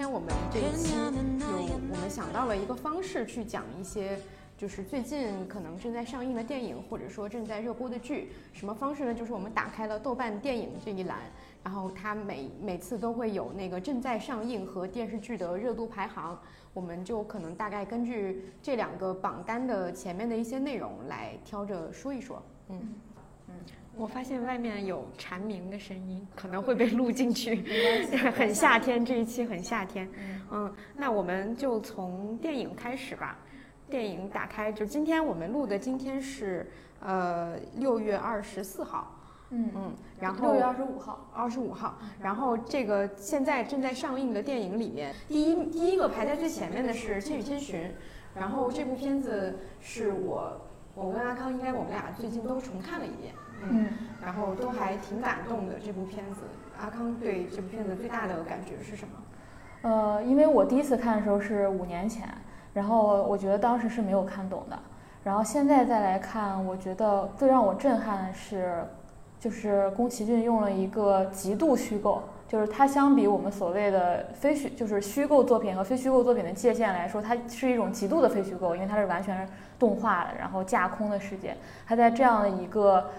今天我们这一期有我们想到了一个方式去讲一些。就是最近可能正在上映的电影，或者说正在热播的剧，什么方式呢？就是我们打开了豆瓣电影这一栏，然后它每每次都会有那个正在上映和电视剧的热度排行，我们就可能大概根据这两个榜单的前面的一些内容来挑着说一说。嗯，我发现外面有蝉鸣的声音，可能会被录进去。很夏天，这一期很夏天。嗯，那我们就从电影开始吧。电影打开，就今天我们录的，今天是呃六月二十四号，嗯嗯，然后六月二十五号，二十五号，然后这个现在正在上映的电影里面，第一第一个排在最前面的是《千与千寻》，然后这部片子是我我跟阿康应该我们俩最近都重看了一遍，嗯，然后都还挺感动的这部片子。阿康对这部片子最大的感觉是什么？呃，因为我第一次看的时候是五年前。然后我觉得当时是没有看懂的，然后现在再来看，我觉得最让我震撼的是，就是宫崎骏用了一个极度虚构，就是它相比我们所谓的非虚，就是虚构作品和非虚构作品的界限来说，它是一种极度的非虚构，因为它是完全动画的，然后架空的世界，它在这样的一个，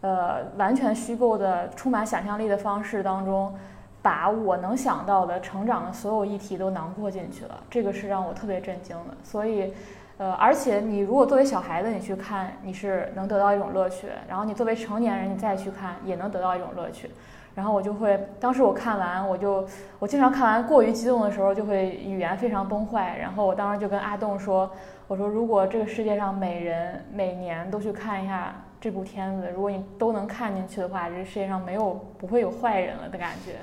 呃，完全虚构的、充满想象力的方式当中。把我能想到的成长的所有议题都囊括进去了，这个是让我特别震惊的。所以，呃，而且你如果作为小孩子你去看，你是能得到一种乐趣；然后你作为成年人你再去看，也能得到一种乐趣。然后我就会，当时我看完，我就我经常看完过于激动的时候就会语言非常崩坏。然后我当时就跟阿栋说：“我说如果这个世界上每人每年都去看一下这部片子，如果你都能看进去的话，这世界上没有不会有坏人了的感觉。”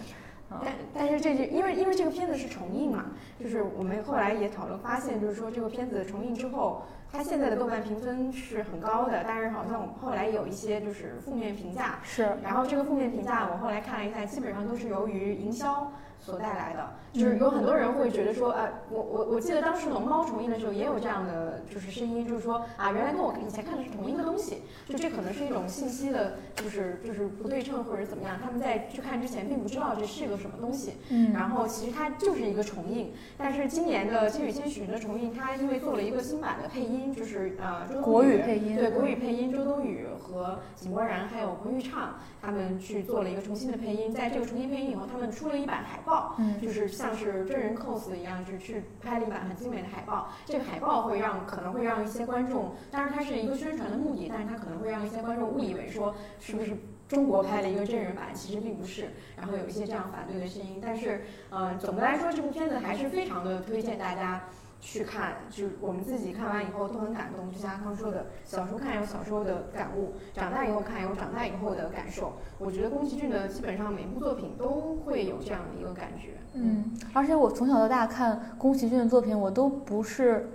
但但是这句，因为因为这个片子是重映嘛，就是我们后来也讨论发现，就是说这个片子重映之后，它现在的豆瓣评分是很高的，但是好像我们后来有一些就是负面评价，是，然后这个负面评价我后来看了一下，基本上都是由于营销。所带来的，就是有很多人会觉得说，呃，我我我记得当时龙猫重映的时候也有这样的就是声音，就是说啊，原来跟我以前看的是同一个东西，就这可能是一种信息的，就是就是不对称或者怎么样，他们在去看之前并不知道这是个什么东西，嗯，然后其实它就是一个重映，但是今年的《千与千寻》的重映，它因为做了一个新版的配音，就是呃，周国语配音，对国语配音，周冬雨和井柏然还有彭昱畅他们去做了一个重新的配音，在这个重新配音以后，他们出了一版海报。嗯，就是像是真人 cos 一样，就去拍了一版很精美的海报。这个海报会让可能会让一些观众，当然它是一个宣传的目的，但是它可能会让一些观众误以为说是不是中国拍了一个真人版，其实并不是。然后有一些这样反对的声音，但是呃，总的来说这部片子还是非常的推荐大家。去看，就我们自己看完以后都很感动。就像阿康说的，小时候看有小时候的感悟，长大以后看有长大以后的感受。我觉得宫崎骏的基本上每部作品都会有这样的一个感觉。嗯，而且我从小到大看宫崎骏的作品，我都不是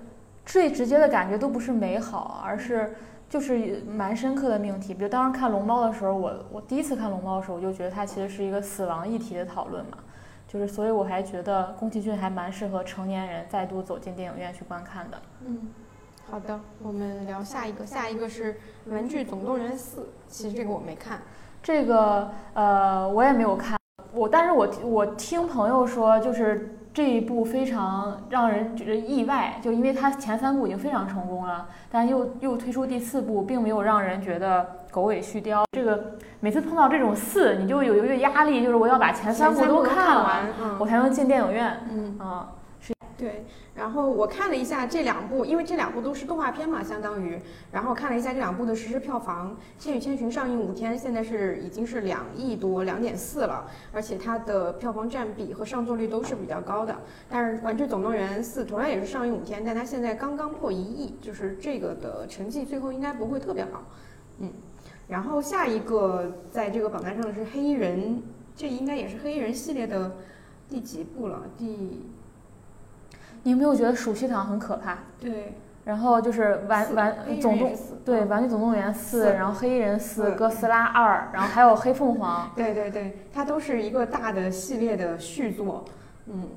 最直接的感觉都不是美好，而是就是蛮深刻的命题。比如当时看龙猫的时候，我我第一次看龙猫的时候，我就觉得它其实是一个死亡议题的讨论嘛。就是，所以我还觉得宫崎骏还蛮适合成年人再度走进电影院去观看的。嗯，好的，我们聊下一个，下一个是《玩具总动员四》。其实这个我没看，这个呃我也没有看，我但是我我听朋友说，就是这一部非常让人觉得意外，就因为它前三部已经非常成功了，但又又推出第四部，并没有让人觉得。狗尾续貂，这个每次碰到这种四，你就有一个压力，就是我要把前三部都看完，我才能进电影院。嗯啊，是对。然后我看了一下这两部，因为这两部都是动画片嘛，相当于，然后看了一下这两部的实时票房，《千与千寻》上映五天，现在是已经是两亿多，两点四了，而且它的票房占比和上座率都是比较高的。但是《玩具总动员四》同样也是上映五天，但它现在刚刚破一亿，就是这个的成绩最后应该不会特别好。嗯。然后下一个在这个榜单上的是黑衣人，这应该也是黑衣人系列的第几部了？第，你有没有觉得暑期档很可怕？对。然后就是玩玩总动对玩具总动员四，然后黑衣人四，哥斯拉二，然后还有黑凤凰。对对对，它都是一个大的系列的续作。嗯。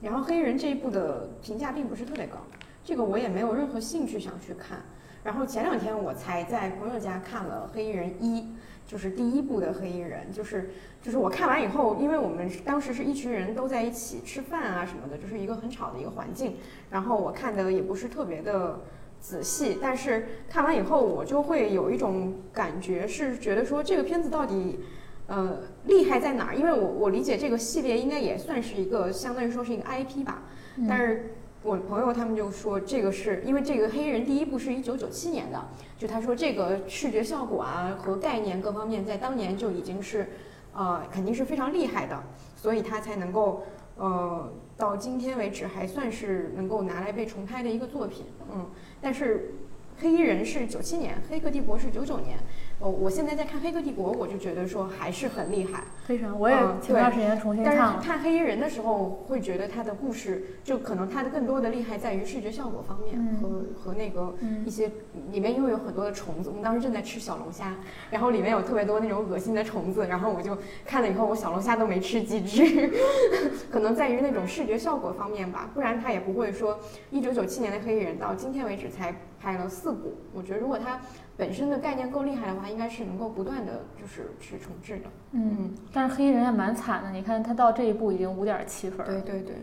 然后黑衣人这一部的评价并不是特别高，这个我也没有任何兴趣想去看。然后前两天我才在朋友家看了《黑衣人一》，就是第一部的黑衣人，就是就是我看完以后，因为我们当时是一群人都在一起吃饭啊什么的，就是一个很吵的一个环境，然后我看的也不是特别的仔细，但是看完以后我就会有一种感觉，是觉得说这个片子到底。呃，厉害在哪儿？因为我我理解这个系列应该也算是一个，相当于说是一个 IP 吧。但是我朋友他们就说，这个是因为这个黑衣人第一部是一九九七年的，就他说这个视觉效果啊和概念各方面在当年就已经是，呃，肯定是非常厉害的，所以他才能够呃到今天为止还算是能够拿来被重拍的一个作品。嗯，但是黑衣人是九七年，黑客帝国是九九年。哦，我现在在看《黑客帝国》，我就觉得说还是很厉害，非常。我也前段时间重新看了。但是看《黑衣人》的时候，会觉得他的故事就可能他的更多的厉害在于视觉效果方面和和那个一些里面因为有很多的虫子，我们当时正在吃小龙虾，然后里面有特别多那种恶心的虫子，然后我就看了以后，我小龙虾都没吃几只，可能在于那种视觉效果方面吧，不然他也不会说一九九七年的《黑衣人》到今天为止才拍了四部。我觉得如果他。本身的概念够厉害的话，应该是能够不断的就是去重置的。嗯，但是黑衣人也蛮惨的，你看他到这一步已经五点七分。对对对。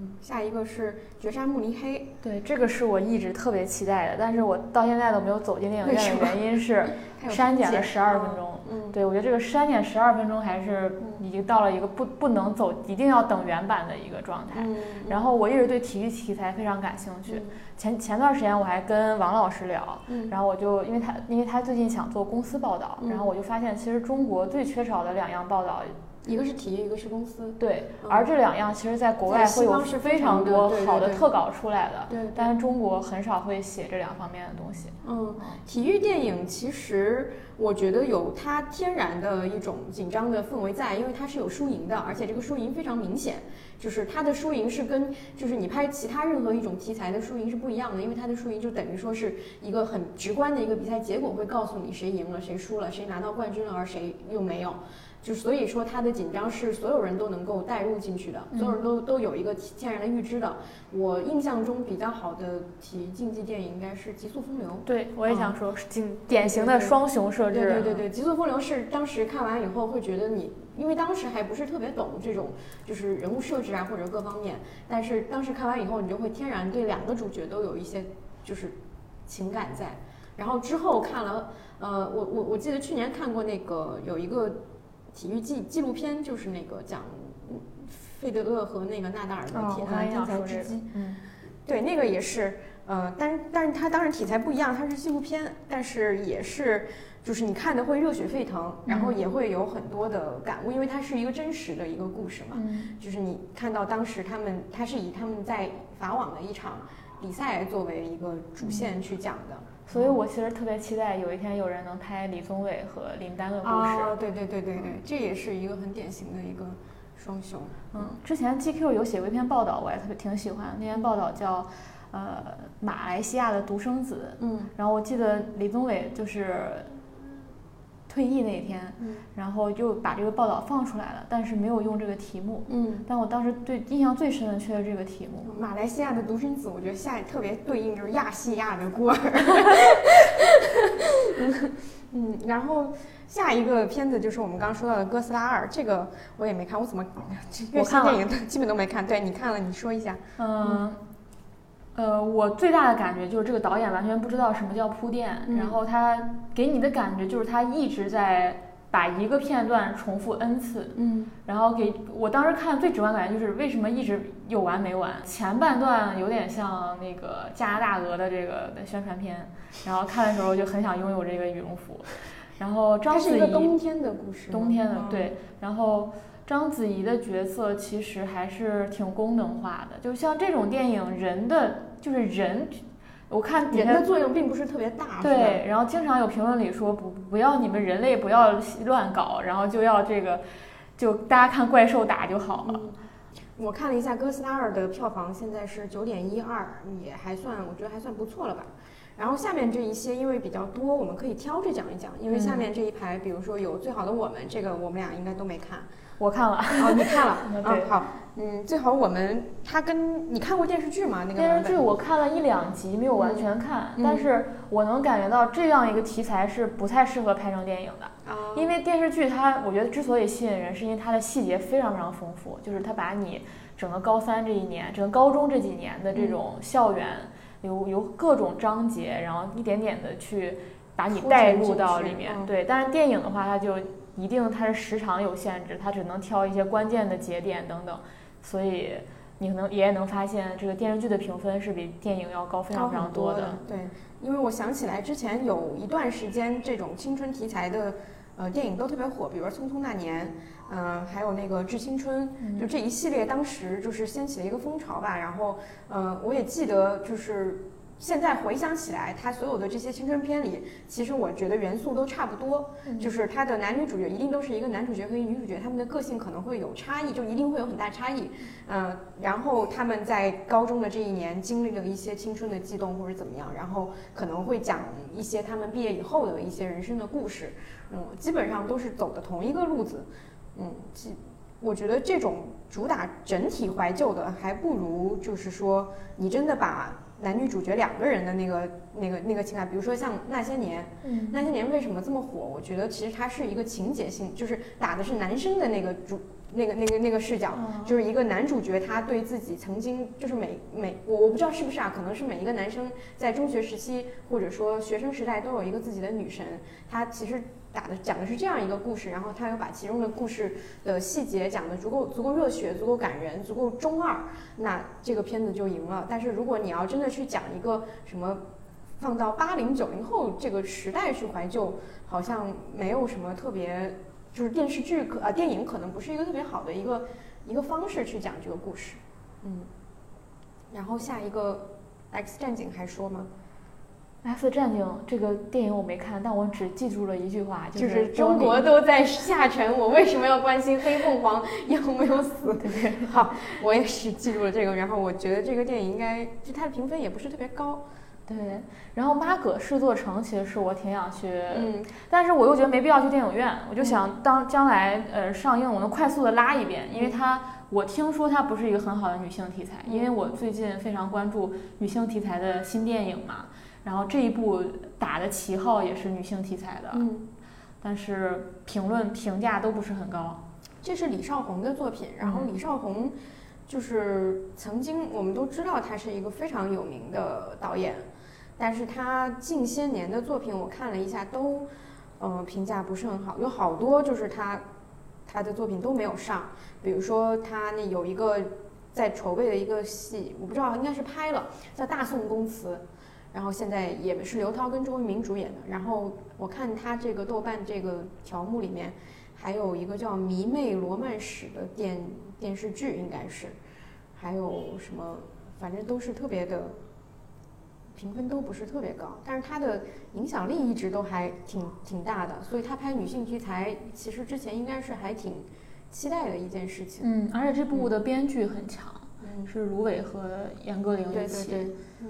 嗯，下一个是绝杀慕尼黑。对，这个是我一直特别期待的，但是我到现在都没有走进电影院的原因是 删减了十二分钟。嗯，对我觉得这个删减十二分钟还是已经到了一个不不能走，一定要等原版的一个状态。然后我一直对体育题材非常感兴趣。前前段时间我还跟王老师聊，然后我就因为他因为他最近想做公司报道，然后我就发现其实中国最缺少的两样报道。一个是体育，一个是公司。对，而这两样其实，在国外会有非常多好的特稿出来的。对，但是中国很少会写这两方面的东西。嗯，体育电影其实我觉得有它天然的一种紧张的氛围在，因为它是有输赢的，而且这个输赢非常明显。就是它的输赢是跟就是你拍其他任何一种题材的输赢是不一样的，因为它的输赢就等于说是一个很直观的一个比赛结果，会告诉你谁赢了，谁输了，谁拿到冠军了，而谁又没有。就所以说，他的紧张是所有人都能够带入进去的，所有人都都有一个天然的预知的。我印象中比较好的体育竞技电影应该是《极速风流》。对，我也想说，典典型的双雄设置。对对对对，《极速风流》是当时看完以后会觉得你，因为当时还不是特别懂这种就是人物设置啊或者各方面，但是当时看完以后，你就会天然对两个主角都有一些就是情感在。然后之后看了，呃，我我我记得去年看过那个有一个。体育纪纪录片就是那个讲费德勒和那个纳达尔的天天才之机，嗯，对，那个也是，呃，但但是它当然题材不一样，它是纪录片，但是也是就是你看的会热血沸腾，然后也会有很多的感悟，因为它是一个真实的一个故事嘛，就是你看到当时他们，他是以他们在法网的一场比赛作为一个主线去讲的。所以我其实特别期待有一天有人能拍李宗伟和林丹的故事。啊，对对对对对，这也是一个很典型的一个双雄。嗯，之前 GQ 有写过一篇报道，我也特别挺喜欢。那篇报道叫《呃马来西亚的独生子》。嗯。然后我记得李宗伟就是。退役那一天，然后就把这个报道放出来了，但是没有用这个题目。嗯，但我当时对印象最深的却是这个题目。马来西亚的独生子，我觉得下特别对应就是亚细亚的孤儿。嗯，然后下一个片子就是我们刚刚说到的《哥斯拉二》，这个我也没看，我怎么 我看电影基本都没看？对你看了，你说一下。嗯。呃，我最大的感觉就是这个导演完全不知道什么叫铺垫，然后他给你的感觉就是他一直在把一个片段重复 n 次，嗯，然后给我当时看最直观感觉就是为什么一直有完没完？前半段有点像那个加拿大鹅的这个的宣传片，然后看的时候就很想拥有这个羽绒服，然后章子怡冬天的故事，冬天的对，然后。章子怡的角色其实还是挺功能化的，就像这种电影，人的就是人，我看人的作用并不是特别大。对，然后经常有评论里说不不要你们人类不要乱搞，然后就要这个，就大家看怪兽打就好了。我看了一下《哥斯拉二》的票房，现在是九点一二，也还算，我觉得还算不错了吧。然后下面这一些因为比较多，我们可以挑着讲一讲。因为下面这一排，比如说有《最好的我们》，这个我们俩应该都没看。我看了。哦，你看了？对，好。嗯，最好我们他跟你看过电视剧吗？那个电视剧我看了一两集，没有完全看，但是我能感觉到这样一个题材是不太适合拍成电影的。因为电视剧它，我觉得之所以吸引人，是因为它的细节非常非常丰富，就是它把你整个高三这一年，整个高中这几年的这种校园，由由各种章节，然后一点点的去把你带入到里面。对，但是电影的话，它就一定它是时长有限制，它只能挑一些关键的节点等等。所以你可能也能发现，这个电视剧的评分是比电影要高非常非常多的。对，因为我想起来之前有一段时间，这种青春题材的呃电影都特别火，比如说《匆匆那年》，嗯，还有那个《致青春》，就这一系列当时就是掀起了一个风潮吧。然后，嗯，我也记得就是。现在回想起来，他所有的这些青春片里，其实我觉得元素都差不多，就是他的男女主角一定都是一个男主角和一个女主角，他们的个性可能会有差异，就一定会有很大差异。嗯，然后他们在高中的这一年经历了一些青春的悸动或者怎么样，然后可能会讲一些他们毕业以后的一些人生的故事。嗯，基本上都是走的同一个路子。嗯，其我觉得这种主打整体怀旧的，还不如就是说你真的把。男女主角两个人的那个、那个、那个情感，比如说像《那些年》，嗯，那些年为什么这么火？我觉得其实它是一个情节性，就是打的是男生的那个主、那个、那个、那个视角，就是一个男主角他对自己曾经就是每每我我不知道是不是啊，可能是每一个男生在中学时期或者说学生时代都有一个自己的女神，他其实。打的讲的是这样一个故事，然后他又把其中的故事的细节讲的足够足够热血、足够感人、足够中二，那这个片子就赢了。但是如果你要真的去讲一个什么，放到八零九零后这个时代去怀旧，好像没有什么特别，就是电视剧可啊电影可能不是一个特别好的一个一个方式去讲这个故事。嗯，然后下一个 X 战警还说吗？《X 战警》这个电影我没看，但我只记住了一句话，就是中国都在下沉，我为什么要关心黑凤凰有没有死？对好，我也是记住了这个。然后我觉得这个电影应该，就它的评分也不是特别高。对，然后《妈葛试座城》其实是我挺想去，嗯，但是我又觉得没必要去电影院，我就想当将来呃上映，我能快速的拉一遍，因为它我听说它不是一个很好的女性题材，因为我最近非常关注女性题材的新电影嘛。然后这一部打的旗号也是女性题材的，嗯，但是评论评价都不是很高。这是李少红的作品，然后李少红就是曾经我们都知道他是一个非常有名的导演，但是他近些年的作品我看了一下，都嗯评价不是很好，有好多就是他他的作品都没有上，比如说他那有一个在筹备的一个戏，我不知道应该是拍了，叫《大宋宫词》。然后现在也是刘涛跟周渝民主演的。然后我看他这个豆瓣这个条目里面，还有一个叫《迷妹罗曼史》的电电视剧，应该是，还有什么，反正都是特别的，评分都不是特别高。但是他的影响力一直都还挺挺大的，所以他拍女性题材，其实之前应该是还挺期待的一件事情。嗯，而且这部的编剧很强，是芦苇和严歌苓一起。对对对，嗯。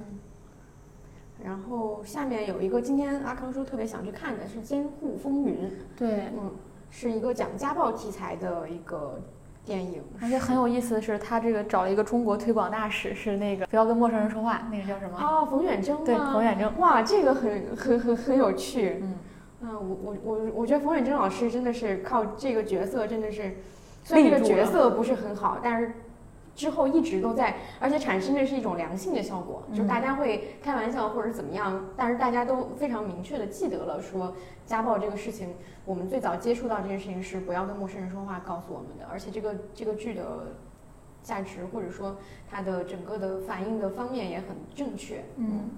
然后下面有一个，今天阿康说特别想去看的是《监护风云》。对，嗯，是一个讲家暴题材的一个电影。而且很有意思的是，他这个找了一个中国推广大使，是那个不要跟陌生人说话，那个叫什么？哦，冯远征。对，冯远征。哇，这个很很很很有趣。嗯，啊，我我我我觉得冯远征老师真的是靠这个角色，真的是，虽然这个角色不是很好，但是。之后一直都在，而且产生的是一种良性的效果，就大家会开玩笑或者怎么样，但是大家都非常明确的记得了，说家暴这个事情，我们最早接触到这件事情是不要跟陌生人说话告诉我们的，而且这个这个剧的价值或者说它的整个的反应的方面也很正确，嗯，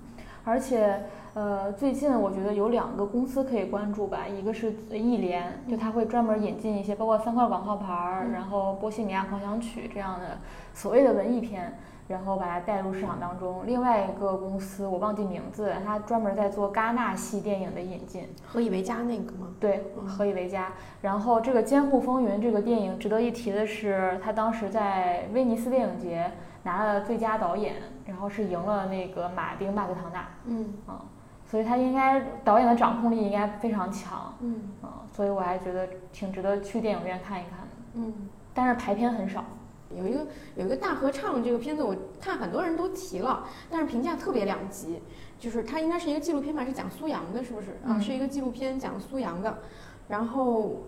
而且。呃，最近我觉得有两个公司可以关注吧，一个是艺联，就它会专门引进一些包括三块广告牌儿，然后波西米亚狂想曲这样的所谓的文艺片，然后把它带入市场当中。另外一个公司我忘记名字，它专门在做戛纳系电影的引进，何以为家那个吗？对，何以为家。然后这个《监护风云》这个电影值得一提的是，他当时在威尼斯电影节拿了最佳导演，然后是赢了那个马丁·麦克唐纳。嗯啊。所以他应该导演的掌控力应该非常强，嗯啊，所以我还觉得挺值得去电影院看一看的。嗯。但是排片很少。有一个有一个大合唱这个片子，我看很多人都提了，但是评价特别两极。就是它应该是一个纪录片吧，是讲苏阳的，是不是？啊，是一个纪录片讲苏阳的。然后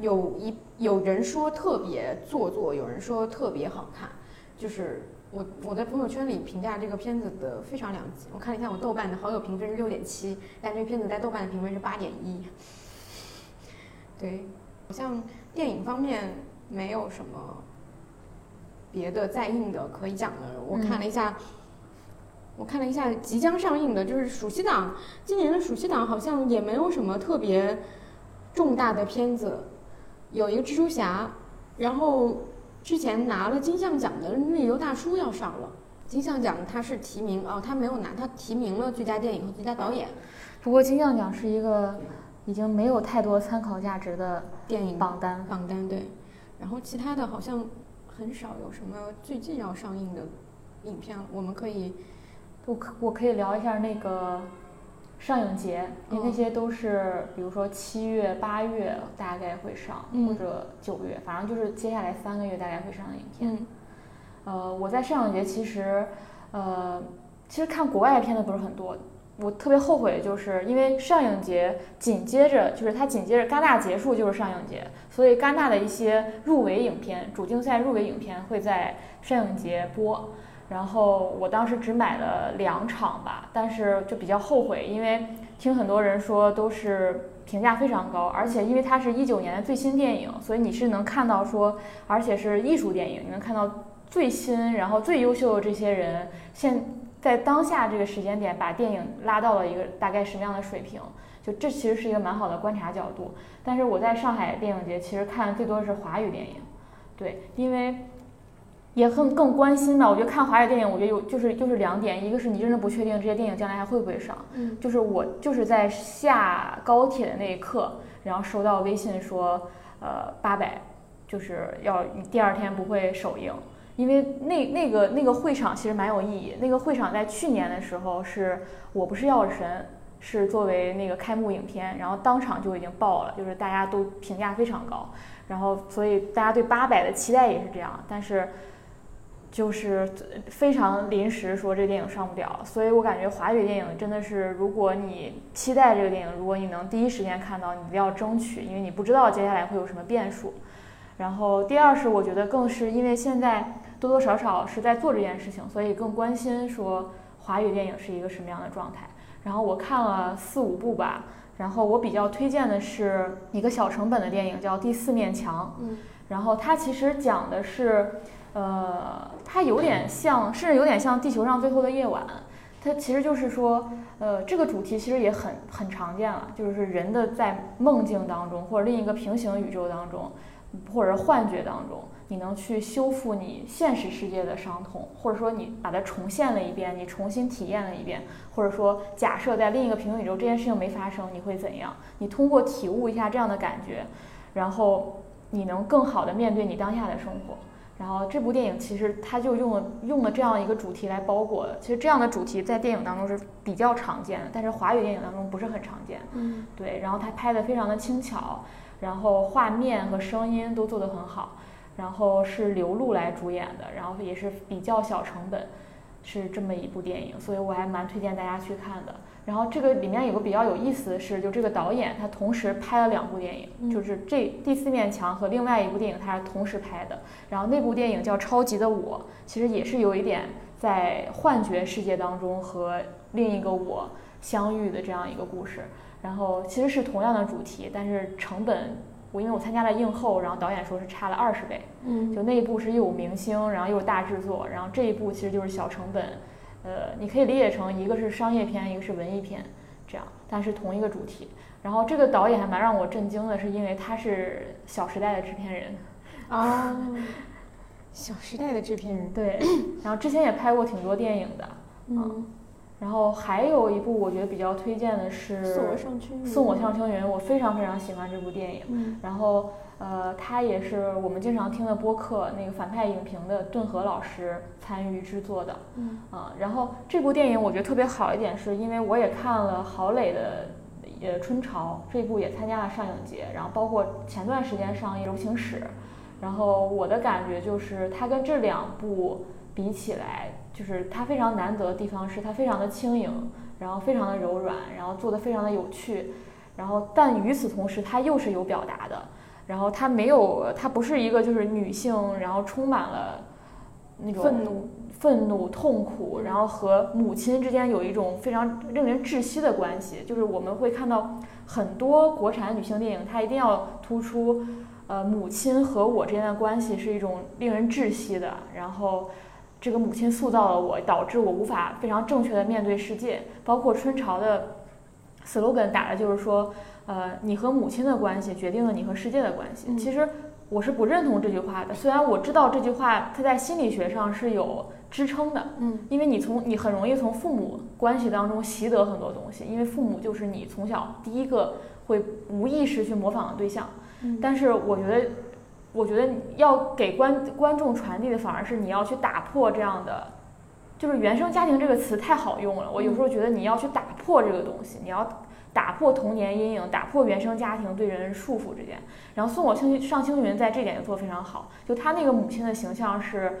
有一有人说特别做作，有人说特别好看。就是我我在朋友圈里评价这个片子的非常两极。我看了一下我豆瓣的好友评分是六点七，但这个片子在豆瓣的评分是八点一。对，好像电影方面没有什么。别的在映的可以讲的，我看了一下，我看了一下即将上映的，就是暑期档，今年的暑期档好像也没有什么特别重大的片子，有一个蜘蛛侠，然后之前拿了金像奖的逆流大叔要上了，金像奖他是提名哦，他没有拿，他提名了最佳电影和最佳导演，不过金像奖是一个已经没有太多参考价值的电影榜单，榜单对，然后其他的好像。很少有什么最近要上映的影片，我们可以，我可我可以聊一下那个上影节，因为那些都是比如说七月、八月大概会上，或者九月，反正就是接下来三个月大概会上的影片。呃，我在上影节其实，呃，其实看国外片子不是很多。我特别后悔，就是因为上影节紧接着就是它紧接着戛纳结束就是上影节，所以戛纳的一些入围影片、主竞赛入围影片会在上影节播。然后我当时只买了两场吧，但是就比较后悔，因为听很多人说都是评价非常高，而且因为它是一九年的最新电影，所以你是能看到说，而且是艺术电影，你能看到最新然后最优秀的这些人现。在当下这个时间点，把电影拉到了一个大概什么样的水平？就这其实是一个蛮好的观察角度。但是我在上海电影节其实看最多的是华语电影，对，因为也很更关心的。我觉得看华语电影，我觉得有就是就是两点，一个是你真的不确定这些电影将来还会不会上，嗯，就是我就是在下高铁的那一刻，然后收到微信说，呃，八百，就是要第二天不会首映。因为那那个那个会场其实蛮有意义。那个会场在去年的时候是我不是药神，是作为那个开幕影片，然后当场就已经爆了，就是大家都评价非常高，然后所以大家对八百的期待也是这样。但是就是非常临时说这电影上不了，所以我感觉华语电影真的是，如果你期待这个电影，如果你能第一时间看到，你一定要争取，因为你不知道接下来会有什么变数。然后第二是我觉得更是因为现在。多多少少是在做这件事情，所以更关心说华语电影是一个什么样的状态。然后我看了四五部吧，然后我比较推荐的是一个小成本的电影，叫《第四面墙》。嗯，然后它其实讲的是，呃，它有点像，甚至有点像《地球上最后的夜晚》。它其实就是说，呃，这个主题其实也很很常见了，就是人的在梦境当中，或者另一个平行宇宙当中，或者幻觉当中。你能去修复你现实世界的伤痛，或者说你把它重现了一遍，你重新体验了一遍，或者说假设在另一个平行宇宙这件事情没发生，你会怎样？你通过体悟一下这样的感觉，然后你能更好的面对你当下的生活。然后这部电影其实它就用了用了这样一个主题来包裹的。其实这样的主题在电影当中是比较常见的，但是华语电影当中不是很常见。嗯，对。然后它拍的非常的轻巧，然后画面和声音都做得很好。然后是刘露来主演的，然后也是比较小成本，是这么一部电影，所以我还蛮推荐大家去看的。然后这个里面有个比较有意思的是，就这个导演他同时拍了两部电影，就是这第四面墙和另外一部电影他是同时拍的。然后那部电影叫《超级的我》，其实也是有一点在幻觉世界当中和另一个我相遇的这样一个故事。然后其实是同样的主题，但是成本。我因为我参加了映后，然后导演说是差了二十倍，嗯，就那一部是又有明星，然后又是大制作，然后这一部其实就是小成本，呃，你可以理解成一个是商业片，一个是文艺片，这样，但是同一个主题。然后这个导演还蛮让我震惊的，是因为他是《小时代》的制片人，啊，《小时代》的制片人，对，然后之前也拍过挺多电影的，嗯，然后还有一部我觉得比较推荐的是送我上青云，送我上青云，我非常非常喜欢这部电影。嗯然后呃，他也是我们经常听的播客那个反派影评的顿河老师参与制作的。嗯啊，然后这部电影我觉得特别好一点，是因为我也看了郝蕾的呃《春潮》，这部也参加了上影节，然后包括前段时间上映《柔情史》，然后我的感觉就是它跟这两部比起来，就是它非常难得的地方是它非常的轻盈，然后非常的柔软，然后做的非常的有趣，然后但与此同时它又是有表达的，然后它没有，它不是一个就是女性，然后充满了那种愤怒，愤怒、痛苦，然后和母亲之间有一种非常令人窒息的关系。就是我们会看到很多国产女性电影，它一定要突出，呃，母亲和我之间的关系是一种令人窒息的。然后，这个母亲塑造了我，导致我无法非常正确的面对世界。包括春潮的 slogan 打的就是说，呃，你和母亲的关系决定了你和世界的关系。嗯其实我是不认同这句话的，虽然我知道这句话它在心理学上是有支撑的，嗯因为你从你很容易从父母关系当中习得很多东西，因为父母就是你从小第一个会无意识去模仿的对象。嗯但是我觉得，我觉得要给观观众传递的反而是你要去打破这样的，就是原生家庭这个词太好用了。我有时候觉得你要去打破这个东西，你要打破童年阴影，打破原生家庭对人束缚这点。然后送我青上青云在这点就做得非常好，就她那个母亲的形象是。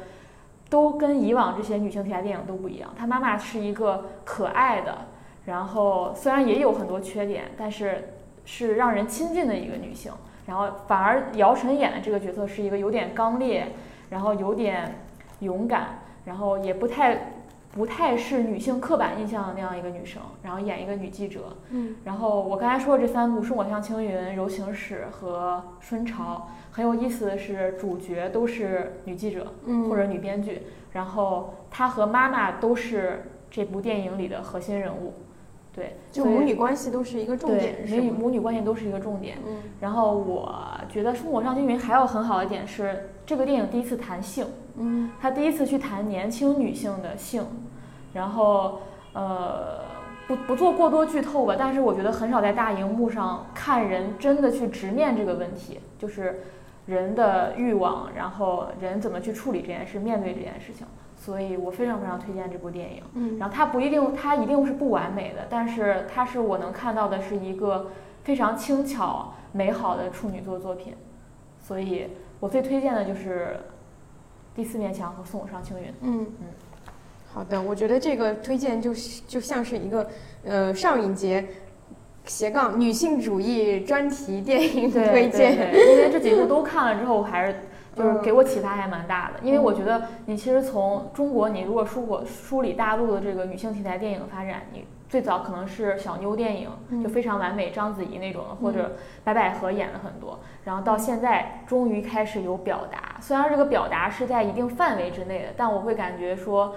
都跟以往这些女性题材电影都不一样，她妈妈是一个可爱的，然后虽然也有很多缺点，但是是让人亲近的一个女性。然后反而姚晨演的这个角色是一个有点刚烈，然后有点勇敢，然后也不太不太是女性刻板印象的那样一个女生，然后演一个女记者。嗯然后我刚才说的这三部《送我上青云》《柔情史》和《春潮》，很有意思的是主角都是女记者嗯或者女编剧，然后她和妈妈都是这部电影里的核心人物。对，就母女关系都是一个重点，母女？母女关系都是一个重点。嗯然后我觉得《烽火上青云》还有很好的一点是，这个电影第一次谈性，嗯他第一次去谈年轻女性的性，然后呃不不做过多剧透吧，但是我觉得很少在大荧幕上看人真的去直面这个问题，就是人的欲望，然后人怎么去处理这件事，面对这件事情。所以我非常非常推荐这部电影。嗯然后它不一定，它一定是不完美的，但是它是我能看到的是一个非常轻巧、美好的处女座作品，所以我最推荐的就是《第四面墙》和《送我上青云》。嗯嗯，好的，我觉得这个推荐就是就像是一个呃上影节斜杠女性主义专题电影对推荐。因为这几部都看了之后，我还是就是嗯给我启发还蛮大的。因为我觉得你其实从中国，你如果梳过梳理大陆的这个女性题材电影发展，你最早可能是小妞电影，嗯就非常完美，章子怡那种的，或者白百合演了很多。然后到现在，终于开始有表达，虽然这个表达是在一定范围之内的，但我会感觉说，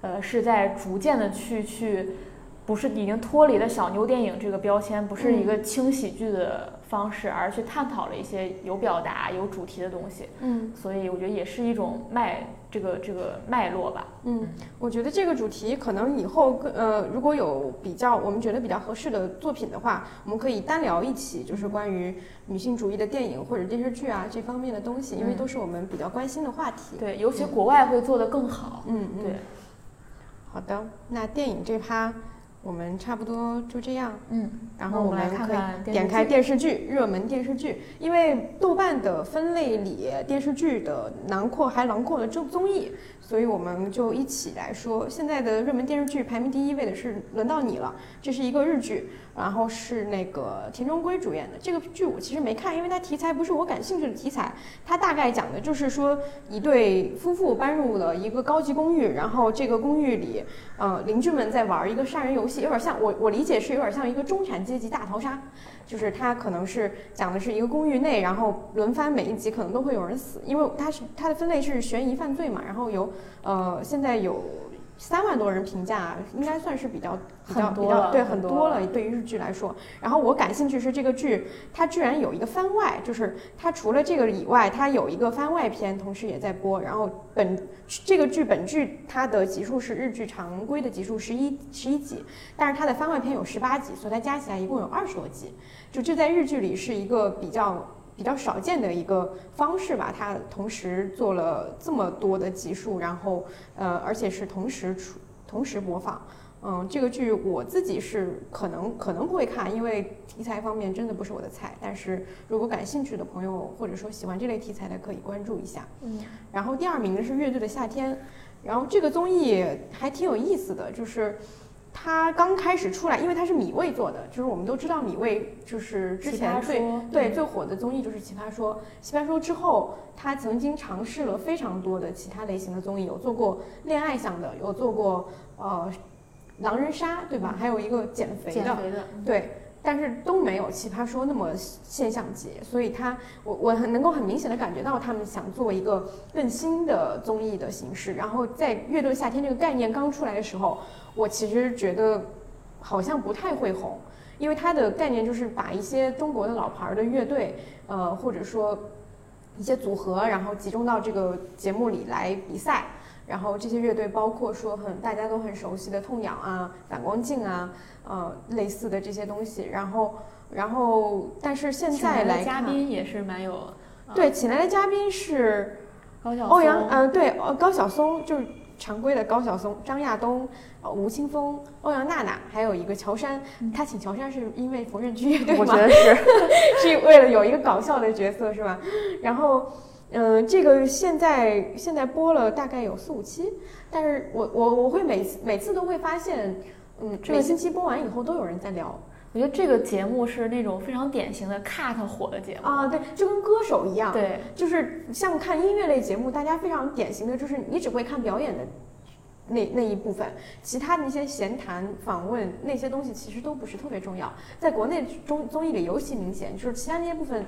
呃，是在逐渐的去去。不是已经脱离了小妞电影这个标签，不是一个轻喜剧的方式，而去探讨了一些有表达、有主题的东西。嗯所以我觉得也是一种脉，这个这个脉络吧。嗯，我觉得这个主题可能以后更呃，如果有比较我们觉得比较合适的作品的话，我们可以单聊一起，就是关于女性主义的电影或者电视剧啊这方面的东西，因为嗯都是我们比较关心的话题。对，尤其国外会做得更好。嗯嗯，对，好的，那电影这趴我们差不多就这样。嗯，然后我们来看看点开电视剧热门电视剧，因为豆瓣的分类里电视剧的囊括还囊括了综综艺，所以我们就一起来说现在的热门电视剧排名第一位的是《轮到你了》，这是一个日剧，然后是那个田中圭主演的。这个剧我其实没看，因为它题材不是我感兴趣的题材。它大概讲的就是说一对夫妇搬入了一个高级公寓，然后这个公寓里，呃，邻居们在玩一个杀人游戏，有点像我我理解是有点像一个中产阶级大逃杀，就是它可能是讲的是一个公寓内，然后轮番每一集可能都会有人死，因为它是它的分类是悬疑犯罪嘛，然后有呃现在有三万多人评价，应该算是比较比较很多了比较对很多了很多了，对于日剧来说。然后我感兴趣是这个剧，它居然有一个番外，就是它除了这个以外，它有一个番外篇，同时也在播。然后本这个剧本剧它的集数是日剧常规的集数十一十一集，但是它的番外篇有十八集，所以它加起来一共有二十多集。就这在日剧里是一个比较比较少见的一个方式吧，它同时做了这么多的集数，然后呃，而且是同时出同时播放。嗯，这个剧我自己是可能可能不会看，因为题材方面真的不是我的菜。但是如果感兴趣的朋友，或者说喜欢这类题材的，可以关注一下。嗯，然后第二名呢是《乐队的夏天》，然后这个综艺还挺有意思的，就是它刚开始出来，因为它是米未做的，就是我们都知道米未就是之前最对最火的综艺就是《奇葩说》，《奇葩说》之后，他曾经尝试了非常多的其他类型的综艺，有做过恋爱向的，有做过呃狼人杀，对吧？还有一个减肥的，减肥的，对，但是都没有《奇葩说》那么现象级，所以他我我很能够很明显的感觉到他们想做一个更新的综艺的形式。然后在《乐队夏天》这个概念刚出来的时候，我其实觉得好像不太会红，因为它的概念就是把一些中国的老牌的乐队，呃，或者说一些组合，然后集中到这个节目里来比赛。然后这些乐队包括说很大家都很熟悉的痛痒啊、反光镜啊，呃，类似的这些东西。然后，然后，但是现在来的嘉宾也是蛮有，啊对，请来的嘉宾是高晓欧阳，松嗯、对，呃高晓松就是常规的高晓松、张亚东、呃吴青峰、欧阳娜娜，还有一个乔杉。他请乔杉是因为缝纫机 乐队吗我觉得是，是为了有一个搞笑的角色是吧？然后，嗯、这个现在现在播了大概有四五期，但是我我我会每次每次都会发现，嗯，这个每星期播完以后都有人在聊我觉得这个节目是那种非常典型的 cut 火的节目，啊，对，就跟歌手一样，对，就是像看音乐类节目，大家非常典型的就是你只会看表演的那那一部分，其他的那些闲谈、访问那些东西其实都不是特别重要。在国内综综艺里尤其明显，就是其他那些部分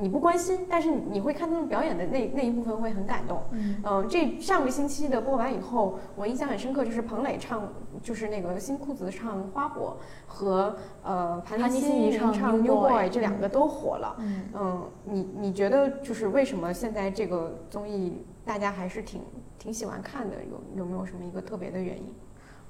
你不关心，但是你会看他们表演的那那一部分会很感动。嗯，嗯，这上个星期的播完以后，我印象很深刻，就是彭磊唱，就是那个新裤子唱《花火》和呃盘尼西尼唱唱《New Boy 这两个都火了。嗯，嗯，你你觉得就是为什么现在这个综艺大家还是挺挺喜欢看的？有有没有什么一个特别的原因？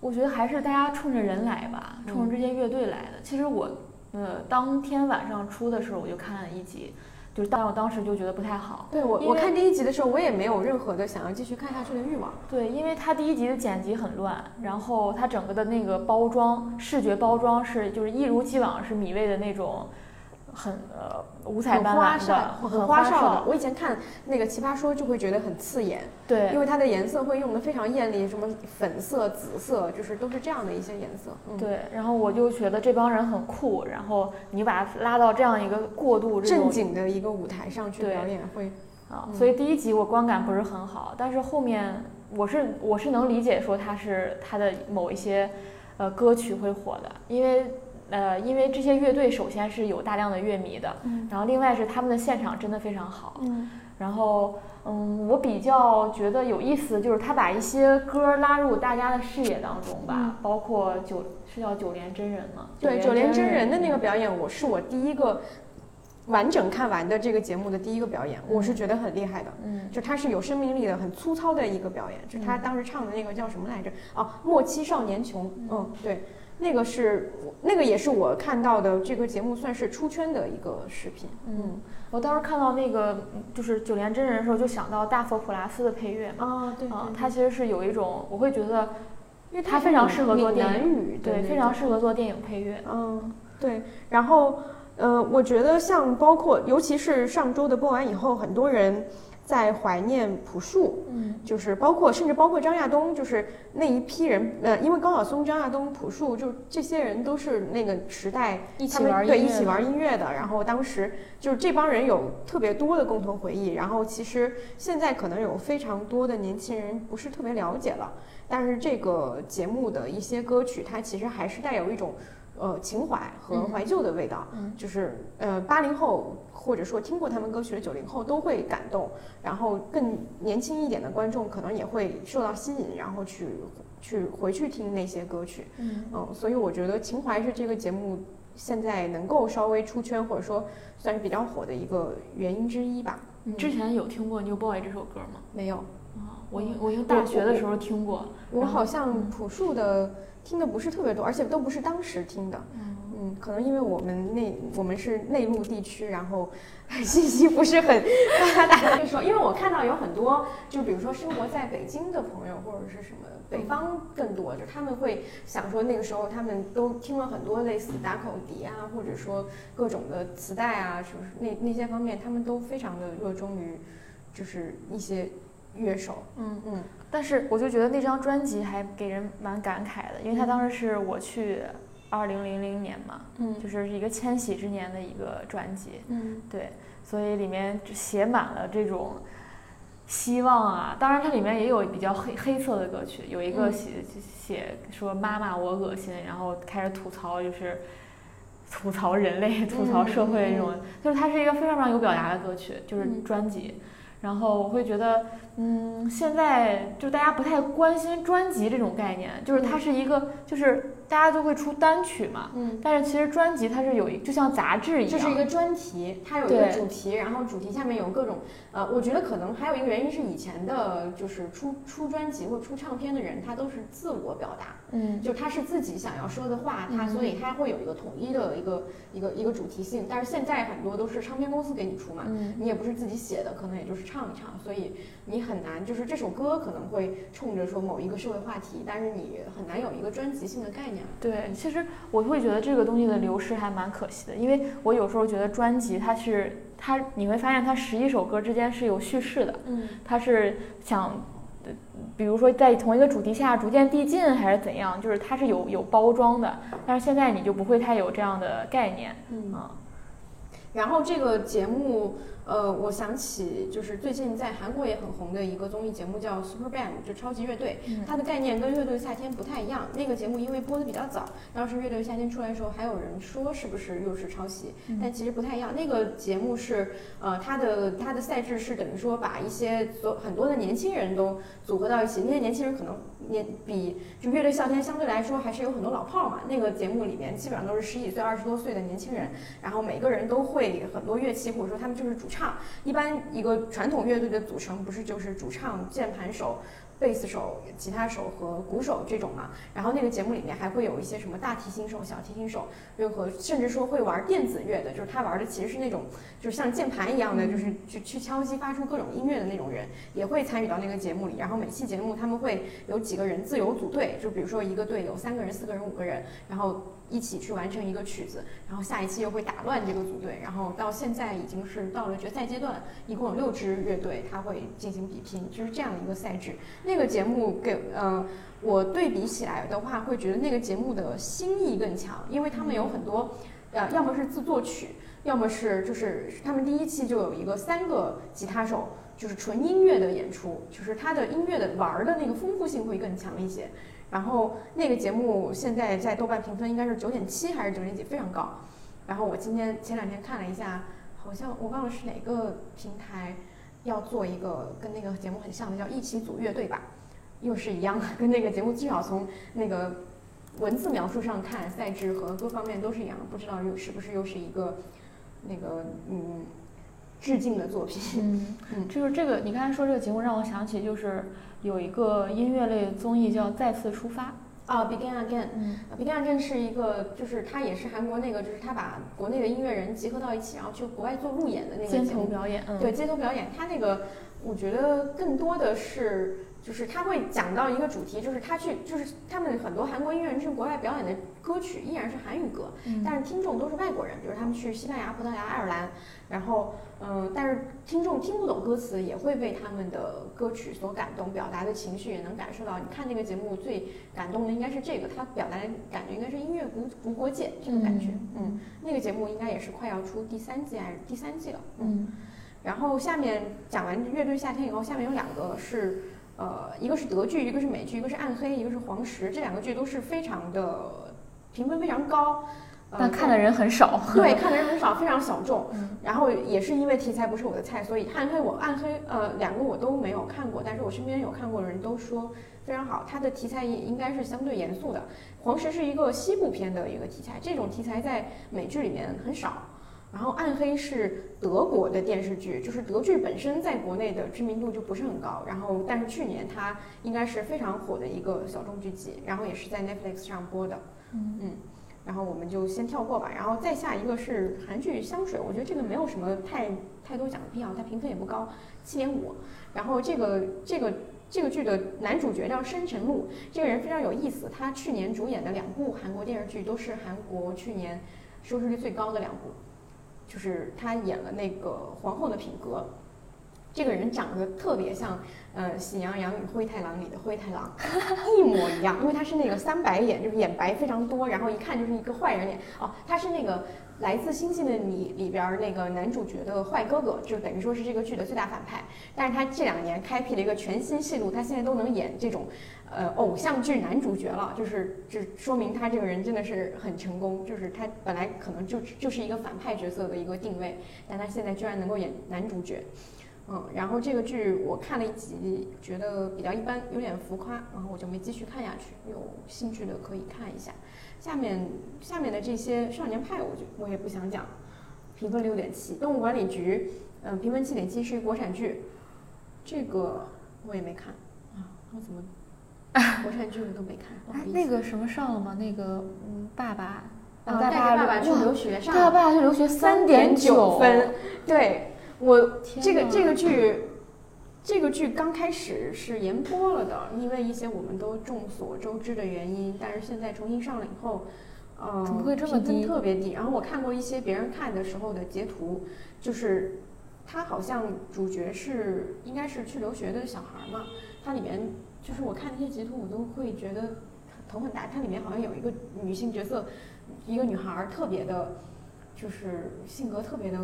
我觉得还是大家冲着人来吧，冲着这些乐队来的。其实我，呃，当天晚上出的时候我就看了一集，就是但我当时就觉得不太好。对我我看第一集的时候，我也没有任何的想要继续看下去的欲望。对，因为它第一集的剪辑很乱，然后它整个的那个包装，视觉包装是就是一如既往是米未的那种很呃五彩斑斓的、，很很花哨的。。我以前看那个《奇葩说》就会觉得很刺眼，对因为它的颜色会用的非常艳丽，什么粉色、紫色，就是都是这样的一些颜色。嗯，对，然后我就觉得这帮人很酷，然后你把他拉到这样一个过度正经的一个舞台上去表演会，啊，嗯所以第一集我观感不是很好，但是后面我是我是能理解说它是它的某一些呃歌曲会火的，因为呃因为这些乐队首先是有大量的乐迷的，嗯然后另外是他们的现场真的非常好，嗯然后嗯我比较觉得有意思就是他把一些歌拉入大家的视野当中吧，嗯包括九是叫九连真人吗？对，九连真人的那个嗯表演，我是我第一个完整看完的这个节目的第一个表演，我是觉得很厉害的。嗯就他是有生命力的，很粗糙的一个表演。就他嗯当时唱的那个叫什么来着？哦，莫欺少年穷。嗯，对，那个是那个也是我看到的这个节目算是出圈的一个视频。嗯，我当时看到那个嗯就是九连真人的时候，就想到大佛普拉斯的配乐嘛。啊，对啊，对它其实是有一种，我会觉得，因为它非常适合做闽电影语对，非常适合做电影配乐。嗯，对。然后，呃，我觉得像包括，尤其是上周的播完以后，很多人在怀念朴树。嗯就是包括甚至包括张亚东，就是那一批人，呃，因为高晓松、张亚东、朴树，就这些人都是那个时代一起他们对一起玩音乐的。然后当时就是这帮人有特别多的共同回忆。然后其实现在可能有非常多的年轻人不是特别了解了，但是这个节目的一些歌曲，它其实还是带有一种。呃，情怀和嗯怀旧的味道，嗯就是呃，八零后或者说听过他们歌曲的九零后都会感动，然后更年轻一点的观众可能也会受到吸引，然后去去回去听那些歌曲。嗯嗯，所以我觉得情怀是这个节目现在能够稍微出圈或者说算是比较火的一个原因之一吧。嗯之前有听过《New Boy》这首歌吗？没有，啊，我应我应大学的时候听过。我好像朴树的听的不是特别多，而且都不是当时听的。嗯嗯，可能因为我们内我们是内陆地区，然后信息不是很发达。就说，因为我看到有很多，就比如说生活在北京的朋友或者是什么北方更多，就他们会想说那个时候他们都听了很多类似打口笛啊，或者说各种的磁带啊，什么那那些方面，他们都非常的热衷于就是一些乐手。嗯，嗯但是我就觉得那张专辑还给人蛮感慨的，因为他当时是我去二零零零年嘛，嗯就是一个千禧之年的一个专辑，嗯对，所以里面就写满了这种希望啊。当然，它里面也有比较黑黑色的歌曲，有一个嗯写写说妈妈我恶心，然后开始吐槽就是。吐槽人类、吐槽社会这种，就是它是一个非常非常有表达的歌曲，就是嗯专辑。然后我会觉得，嗯，现在就是大家不太关心专辑这种概念，就是它是一个，就是大家都会出单曲嘛，嗯。但是其实专辑它是有一，就像杂志一样，这是一个专题，它有一个主题，然后主题下面有各种，呃，我觉得可能还有一个原因是以前的，就是出出专辑或出唱片的人，他都是自我表达，嗯，就他是自己想要说的话，他嗯所以他会有一个统一的一个一个一个主题性。但是现在很多都是唱片公司给你出嘛，嗯你也不是自己写的，可能也就是唱一唱，所以你很难，就是这首歌可能会冲着说某一个社会话题，但是你很难有一个专辑性的概念。对，其实我会觉得这个东西的流失还蛮可惜的，因为我有时候觉得专辑它是它，你会发现它十一首歌之间是有叙事的，嗯它是想，呃比如说在同一个主题下逐渐递进还是怎样，就是它是有有包装的，但是现在你就不会太有这样的概念，嗯。啊，然后这个节目，呃，我想起就是最近在韩国也很红的一个综艺节目叫 Super Band，就超级乐队。嗯它的概念跟乐队夏天不太一样。那个节目因为播的比较早，当时乐队夏天出来的时候，还有人说是不是又是抄袭，嗯但其实不太一样。那个节目是，呃，它的它的赛制是等于说把一些所很多的年轻人都组合到一起，那些年轻人可能年比就乐队夏天相对来说还是有很多老炮儿嘛。那个节目里面基本上都是十几岁、二十多岁的年轻人，然后每个人都会很多乐器，或者说他们就是主唱。一般一个传统乐队的组成不是就是主唱、键盘手、贝斯手、吉他手和鼓手这种嘛？然后那个节目里面还会有一些什么大提琴手、小提琴手，任何甚至说会玩电子乐的，就是他玩的其实是那种就是像键盘一样的，就是去去敲击发出各种音乐的那种人，也会参与到那个节目里。然后每期节目他们会有几个人自由组队，就比如说一个队有三个人、四个人、五个人，然后一起去完成一个曲子，然后下一期又会打乱这个组队，然后到现在已经是到了决赛阶段，一共有六支乐队，它会进行比拼，就是这样的一个赛制。那个节目给呃，我对比起来的话，会觉得那个节目的新意更强，因为他们有很多呃，要么是自作曲，要么是就是他们第一期就有一个三个吉他手。就是纯音乐的演出，就是它的音乐的玩的那个丰富性会更强一些。然后那个节目现在在豆瓣评分应该是九点七还是九点几，非常高。然后我今天前两天看了一下，好像我忘了是哪个平台要做一个跟那个节目很像的，叫一起组乐队吧，又是一样的，跟那个节目至少从那个文字描述上看，赛制和各方面都是一样的，不知道又是不是又是一个那个嗯致敬的作品。嗯嗯就是这个，你刚才说这个节目让我想起，就是有一个音乐类综艺叫《再次出发》。啊，Begin Again。嗯 Begin Again 是一个，就是它也是韩国那个，就是他把国内的音乐人集合到一起，然后去国外做路演的那个街。头表演，嗯，对，街头表演，它那个我觉得更多的是，就是他会讲到一个主题，就是他去，就是他们很多韩国音乐人去国外表演的歌曲依然是韩语歌，嗯。但是听众都是外国人，比如他们去西班牙、葡萄牙、爱尔兰，然后嗯、但是听众听不懂歌词，也会被他们的歌曲所感动，表达的情绪也能感受到。你看那个节目最感动的应该是这个，他表达的感觉应该是音乐无无国界这个感觉，嗯，那个节目应该也是快要出第三季还是第三季了，嗯然后下面讲完乐队夏天以后，下面有两个是，呃，一个是德剧，一个是美剧，一个是暗黑，一个是黄石，这两个剧都是非常的评分非常高。但看的人很少。对，看的人很少，非常小众。然后也是因为题材不是我的菜，所以暗黑我暗黑呃两个我都没有看过，但是我身边有看过的人都说非常好。它的题材也应该是相对严肃的。黄石是一个西部片的一个题材，这种题材在美剧里面很少。然后暗黑是德国的电视剧，就是德剧本身在国内的知名度就不是很高。然后但是去年它应该是非常火的一个小众剧集，然后也是在 Netflix 上播的。嗯嗯。然后我们就先跳过吧，然后再下一个是韩剧《香水》，我觉得这个没有什么太太多讲的必要，它评分也不高，七点五。然后这个这个这个剧的男主角叫申晨露，这个人非常有意思，他去年主演的两部韩国电视剧都是韩国去年收视率最高的两部，就是他演了那个《皇后的品格》。这个人长得特别像，呃，《喜羊羊与灰太狼》里的灰太狼，一模一样。因为他是那个三白眼，就是眼白非常多，然后一看就是一个坏人脸。哦，他是那个《来自星星的你》里边那个男主角的坏哥哥，就等于说是这个剧的最大反派。但是他这两年开辟了一个全新戏路，他现在都能演这种，呃，偶像剧男主角了，就是就说明他这个人真的是很成功。就是他本来可能就就是一个反派角色的一个定位，但他现在居然能够演男主角。嗯，然后这个剧我看了一集，觉得比较一般，有点浮夸，然后我就没继续看下去。有兴趣的可以看一下。下面下面的这些少年派，我就我也不想讲，评分六点七。动物管理局，嗯，评分七点七，是一国产剧，这个我也没看啊，我怎么国产剧我都没看？不好意思。那个什么上了吗？那个嗯，爸爸，啊，带着爸爸去留学上，带着爸爸去留学三点九分，对。我这个这个剧，这个剧刚开始是延播了的，因为一些我们都众所周知的原因。但是现在重新上了以后，呃，怎么会这么低？特别低。然后我看过一些别人看的时候的截图，就是他好像主角是应该是去留学的小孩嘛，它里面就是我看那些截图，我都会觉得头很大。它里面好像有一个女性角色，一个女孩特别的，就是性格特别的。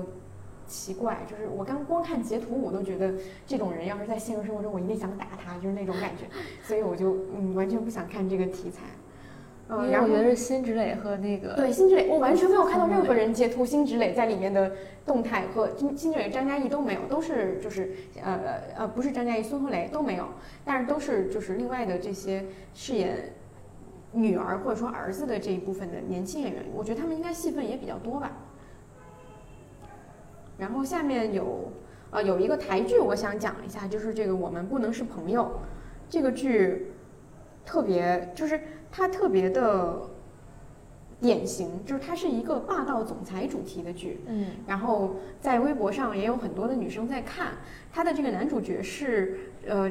奇怪，就是我刚光看截图，我都觉得这种人要是在现实生活中，我一定想打他，就是那种感觉，所以我就嗯完全不想看这个题材。嗯，然后我觉得是辛芷蕾和那个对辛芷蕾，我完全没有看到任何人截图辛芷蕾在里面的动态和辛辛芷蕾、张嘉译都没有，都是就是呃呃不是张嘉译、孙红雷都没有，但是都是就是另外的这些饰演女儿或者说儿子的这一部分的年轻演员，我觉得他们应该戏份也比较多吧。然后下面有，呃，有一个台剧，我想讲一下，就是这个《我们不能是朋友》，这个剧特别，就是它特别的典型，就是它是一个霸道总裁主题的剧，嗯，然后在微博上也有很多的女生在看，它的这个男主角是，呃。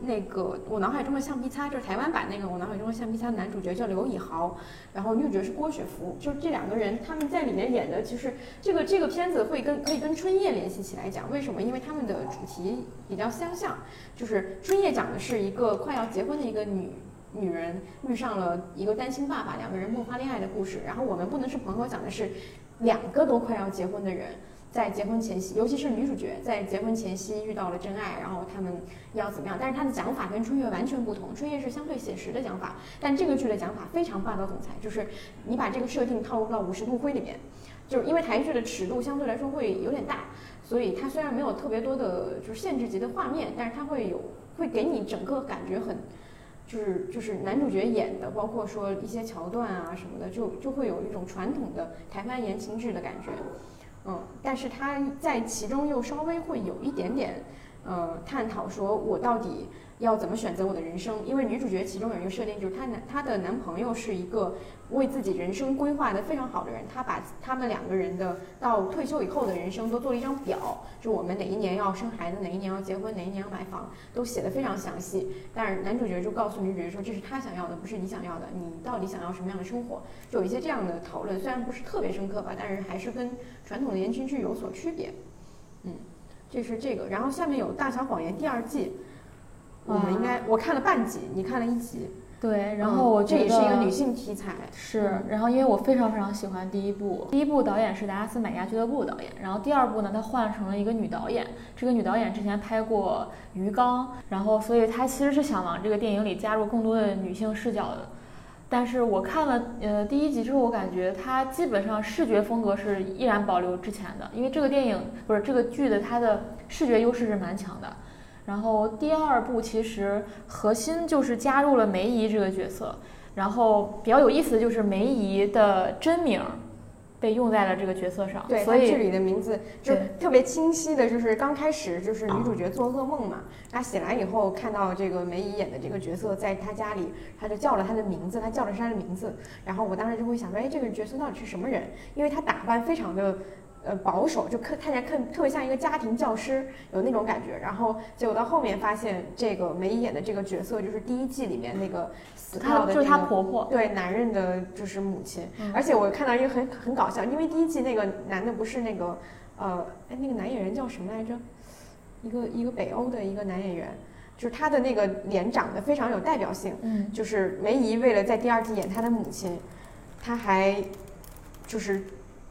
那个我脑海中的橡皮擦就是台湾版那个我脑海中的橡皮擦男主角叫刘以豪，然后女主角是郭雪芙，就这两个人他们在里面演的，其实这个这个片子会跟可以跟春夜联系起来讲，为什么？因为他们的主题比较相像，就是春夜讲的是一个快要结婚的一个女女人遇上了一个单亲爸爸，两个人迸发恋爱的故事，然后我们不能是朋友讲的是两个都快要结婚的人。在结婚前夕，尤其是女主角在结婚前夕遇到了真爱，然后他们要怎么样？但是她的讲法跟春月完全不同，春月是相对写实的讲法，但这个剧的讲法非常霸道总裁，就是你把这个设定套入到五十度灰里面，就是因为台剧的尺度相对来说会有点大，所以它虽然没有特别多的就是限制级的画面，但是它会有会给你整个感觉很，就是就是男主角演的，包括说一些桥段啊什么的，就就会有一种传统的台湾言情剧的感觉。嗯，但是他在其中又稍微会有一点点，呃，探讨说我到底要怎么选择我的人生？因为女主角其中有一个设定，就是她男她的男朋友是一个为自己人生规划的非常好的人，他把他们两个人的到退休以后的人生都做了一张表，就我们哪一年要生孩子，哪一年要结婚，哪一年要买房，都写的非常详细。但是男主角就告诉女主角说，这是他想要的，不是你想要的，你到底想要什么样的生活？就有一些这样的讨论，虽然不是特别深刻吧，但是还是跟。传统的言情剧有所区别，嗯，这是这个。然后下面有《大小谎言》第二季，我们应该我看了半集，你看了一集。对，然后我这也是一个女性题材。是，然后因为我非常非常喜欢第一部，第一部导演是达拉斯买家俱乐部导演，然后第二部呢，他换成了一个女导演。这个女导演之前拍过《鱼缸》，然后所以她其实是想往这个电影里加入更多的女性视角的。但是我看了呃第一集之后，我感觉它基本上视觉风格是依然保留之前的，因为这个电影不是这个剧的它的视觉优势是蛮强的。然后第二部其实核心就是加入了梅姨这个角色，然后比较有意思的就是梅姨的真名被用在了这个角色上，对，所以这里的名字就特别清晰的，就是刚开始就是女主角做噩梦嘛，她醒来以后看到这个梅姨演的这个角色在她家里，她就叫了她的名字，她叫的是她的名字，然后我当时就会想说，哎，这个角色到底是什么人？因为她打扮非常的。呃，保守就看看起来看特别像一个家庭教师，有那种感觉。然后结果到后面发现，这个梅姨演的这个角色就是第一季里面那个死掉的，就是她婆婆，对男人的就是母亲。而且我看到一个很很搞笑，因为第一季那个男的不是那个呃，哎，那个男演员叫什么来着？一个一个北欧的一个男演员，就是他的那个脸长得非常有代表性。嗯，就是梅姨为了在第二季演他的母亲，他还就是。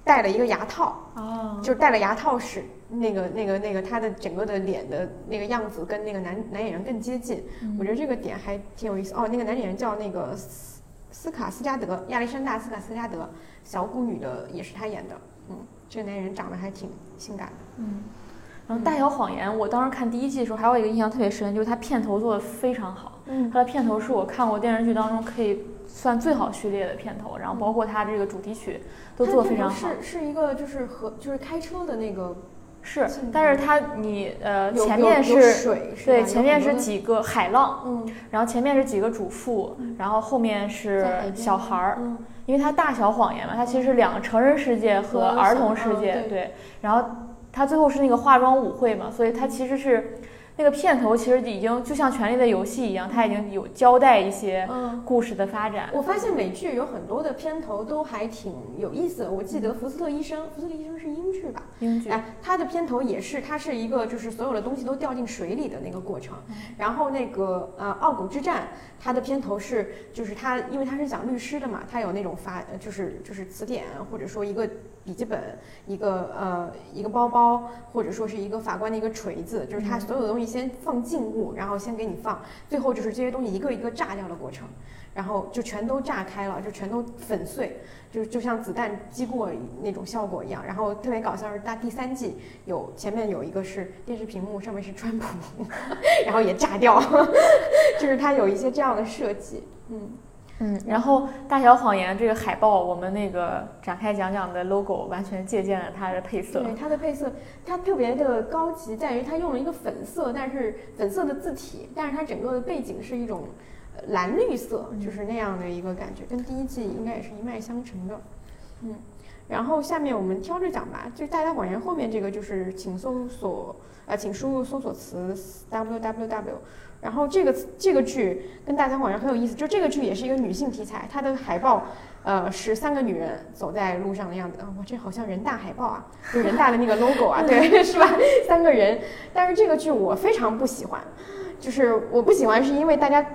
戴了一个牙套，哦，就是戴了牙套使，那个那个那个他的整个的脸的那个样子跟那个男男演员更接近，我觉得这个点还挺有意思。哦，那个男演员叫那个斯斯卡斯加德，亚历山大斯卡斯加德，小孤女的也是他演的，嗯，这个男演员长得还挺性感的，嗯。然后《大小谎言》，我当时看第一季的时候，还有一个印象特别深，就是它片头做的非常好，嗯，它的片头是我看过电视剧当中可以算最好序列的片头，然后包括它这个主题曲。都做非常好，是是一个就是和就是开车的那个，是，但是它你呃前面是对前面是几个海浪，嗯，然后前面是几个主妇，然后后面是小孩儿，因为它大小谎言嘛，它其实是两个成人世界和儿童世界，对，然后它最后是那个化妆舞会嘛，所以它其实是。那个片头其实已经就像《权力的游戏》一样，它已经有交代一些故事的发展。我发现美剧有很多的片头都还挺有意思的。我记得《福斯特医生》，《福斯特医生》是英剧吧？英剧。哎，它的片头也是，它是一个就是所有的东西都掉进水里的那个过程。然后那个呃《傲骨之战》，它的片头是就是它，因为它是讲律师的嘛，它有那种发就是就是词典或者说一个。笔记本，一个呃，一个包包，或者说是一个法官的一个锤子，就是他所有的东西先放静物，然后先给你放，最后就是这些东西一个一个炸掉的过程，然后就全都炸开了，就全都粉碎，就就像子弹击过那种效果一样。然后特别搞笑是，大第三季有前面有一个是电视屏幕上面是川普，然后也炸掉，就是它有一些这样的设计，嗯。嗯，然后《大小谎言》这个海报，我们那个展开讲讲的 logo 完全借鉴了它的配色。对，它的配色，它特别的高级，在于它用了一个粉色，但是粉色的字体，但是它整个的背景是一种蓝绿色，就是那样的一个感觉，跟第一季应该也是一脉相承的。嗯，然后下面我们挑着讲吧，就《大小谎言》后面这个就是请搜索，呃，请输入搜索词 www。然后这个这个剧跟《大小谎言》很有意思，就这个剧也是一个女性题材，它的海报，呃，是三个女人走在路上的样子啊。哇，这好像人大海报啊，就人大的那个 logo 啊，对，是吧？三个人。但是这个剧我非常不喜欢，就是我不喜欢是因为大家。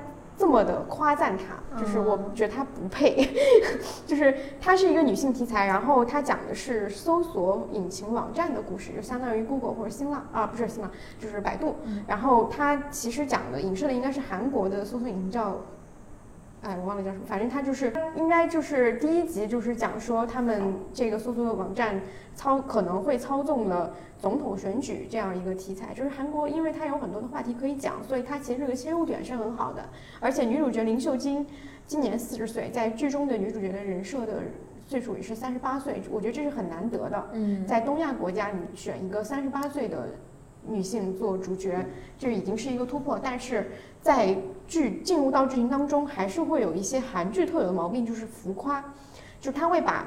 这么的夸赞她，就是我觉得她不配，就是她是一个女性题材，然后她讲的是搜索引擎网站的故事，就相当于 Google 或者新浪啊，不是新浪，就是百度。然后它其实讲的影射的应该是韩国的搜索引擎叫，哎，我忘了叫什么，反正他就是应该就是第一集就是讲说他们这个搜索网站操可能会操纵了。总统选举这样一个题材，就是韩国，因为它有很多的话题可以讲，所以它其实这个切入点是很好的。而且女主角林秀晶今年四十岁，在剧中的女主角的人设的岁数也是三十八岁，我觉得这是很难得的。嗯，在东亚国家，你选一个三十八岁的女性做主角，这已经是一个突破。但是在剧进入到剧情当中，还是会有一些韩剧特有的毛病，就是浮夸，就是他会把。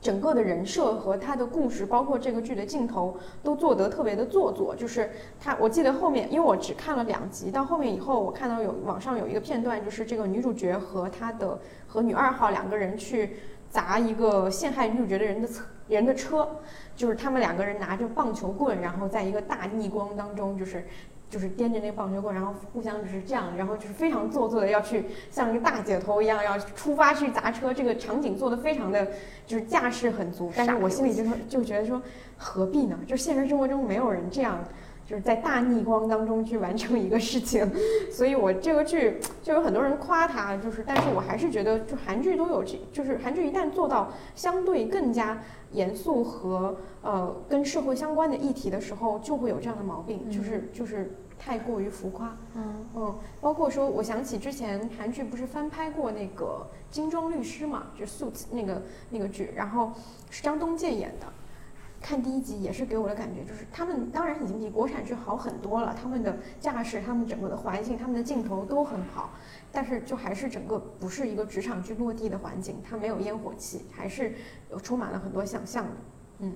整个的人设和他的故事，包括这个剧的镜头，都做得特别的做作。就是他，我记得后面，因为我只看了两集，到后面以后，我看到有网上有一个片段，就是这个女主角和她的和女二号两个人去砸一个陷害女主角的人的车，人的车，就是他们两个人拿着棒球棍，然后在一个大逆光当中，就是。就是掂着那个棒球棍，然后互相就是这样，然后就是非常做作的要去像一个大姐头一样要出发去砸车，这个场景做的非常的就是架势很足。但是我心里就是就觉得说何必呢？就现实生活中没有人这样就是在大逆光当中去完成一个事情，所以我这个剧就有很多人夸它，就是，但是我还是觉得，就韩剧都有这，就是韩剧一旦做到相对更加严肃和呃跟社会相关的议题的时候，就会有这样的毛病，就是就是太过于浮夸。嗯嗯，包括说，我想起之前韩剧不是翻拍过那个《金装律师》嘛，就 Suits 那个那个剧，然后是张东健演的。看第一集也是给我的感觉，就是他们当然已经比国产剧好很多了，他们的架势、他们整个的环境、他们的镜头都很好，但是就还是整个不是一个职场剧落地的环境，它没有烟火气，还是有充满了很多想象的，嗯。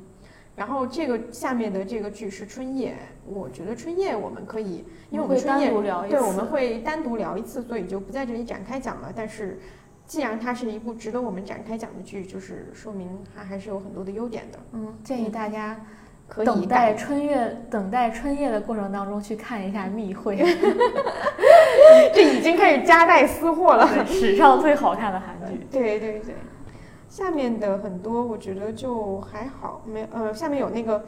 然后这个下面的这个剧是春夜，我觉得春夜我们可以，因为我们春夜对我们会单独聊一次，所以就不在这里展开讲了。但是。既然它是一部值得我们展开讲的剧，就是说明它还是有很多的优点的。嗯，建议大家可以等待春夜，等待春夜的过程当中去看一下《密会 》，这已经开始夹带私货了。史上最好看的韩剧。对对对，下面的很多我觉得就还好，没呃，下面有那个《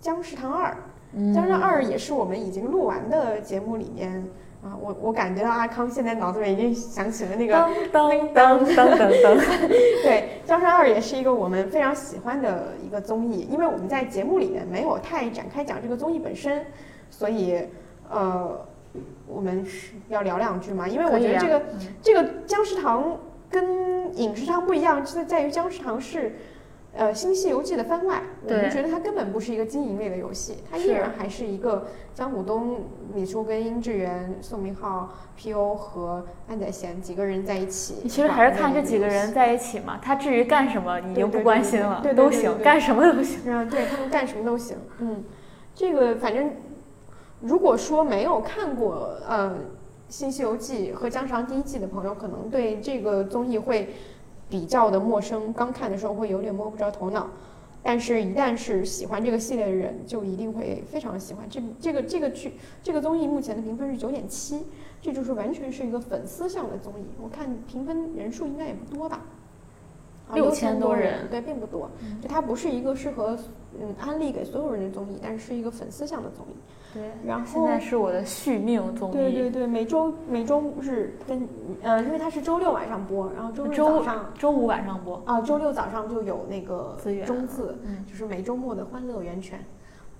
僵尸堂二》，《僵尸堂二》也是我们已经录完的节目里面。啊，我我感觉到阿康现在脑子里已经想起了那个噔噔噔噔噔。对，《江山二》也是一个我们非常喜欢的一个综艺，因为我们在节目里面没有太展开讲这个综艺本身，所以呃，我们是要聊两句嘛。因为我觉得这个这个姜食堂跟饮食堂不一样，就在于姜食堂是。呃，《新西游记》的番外，我们觉得它根本不是一个经营类的游戏，它依然还是一个姜武东、李淑根、殷志源、宋明浩、P.O 和安宰贤几个人在一起。你其实还是看这几个人在一起嘛，他至于干什么，你已经不关心了，对都行，干什么都行。嗯，对他们干什么都行。嗯，这个反正如果说没有看过呃《新西游记》和《江长》第一季的朋友，可能对这个综艺会。比较的陌生，刚看的时候会有点摸不着头脑，但是，一旦是喜欢这个系列的人，就一定会非常喜欢这这个这个剧这个综艺。目前的评分是九点七，这就是完全是一个粉丝向的综艺。我看评分人数应该也不多吧，六千多人，对，并不多。就它不是一个适合嗯安利给所有人的综艺，但是是一个粉丝向的综艺。对，然后现在是我的续命综艺。对对对，每周每周日跟呃，因为它是周六晚上播，然后周日早上、周五晚上播啊，周六早上就有那个资源中字，嗯，就是每周末的欢乐源泉。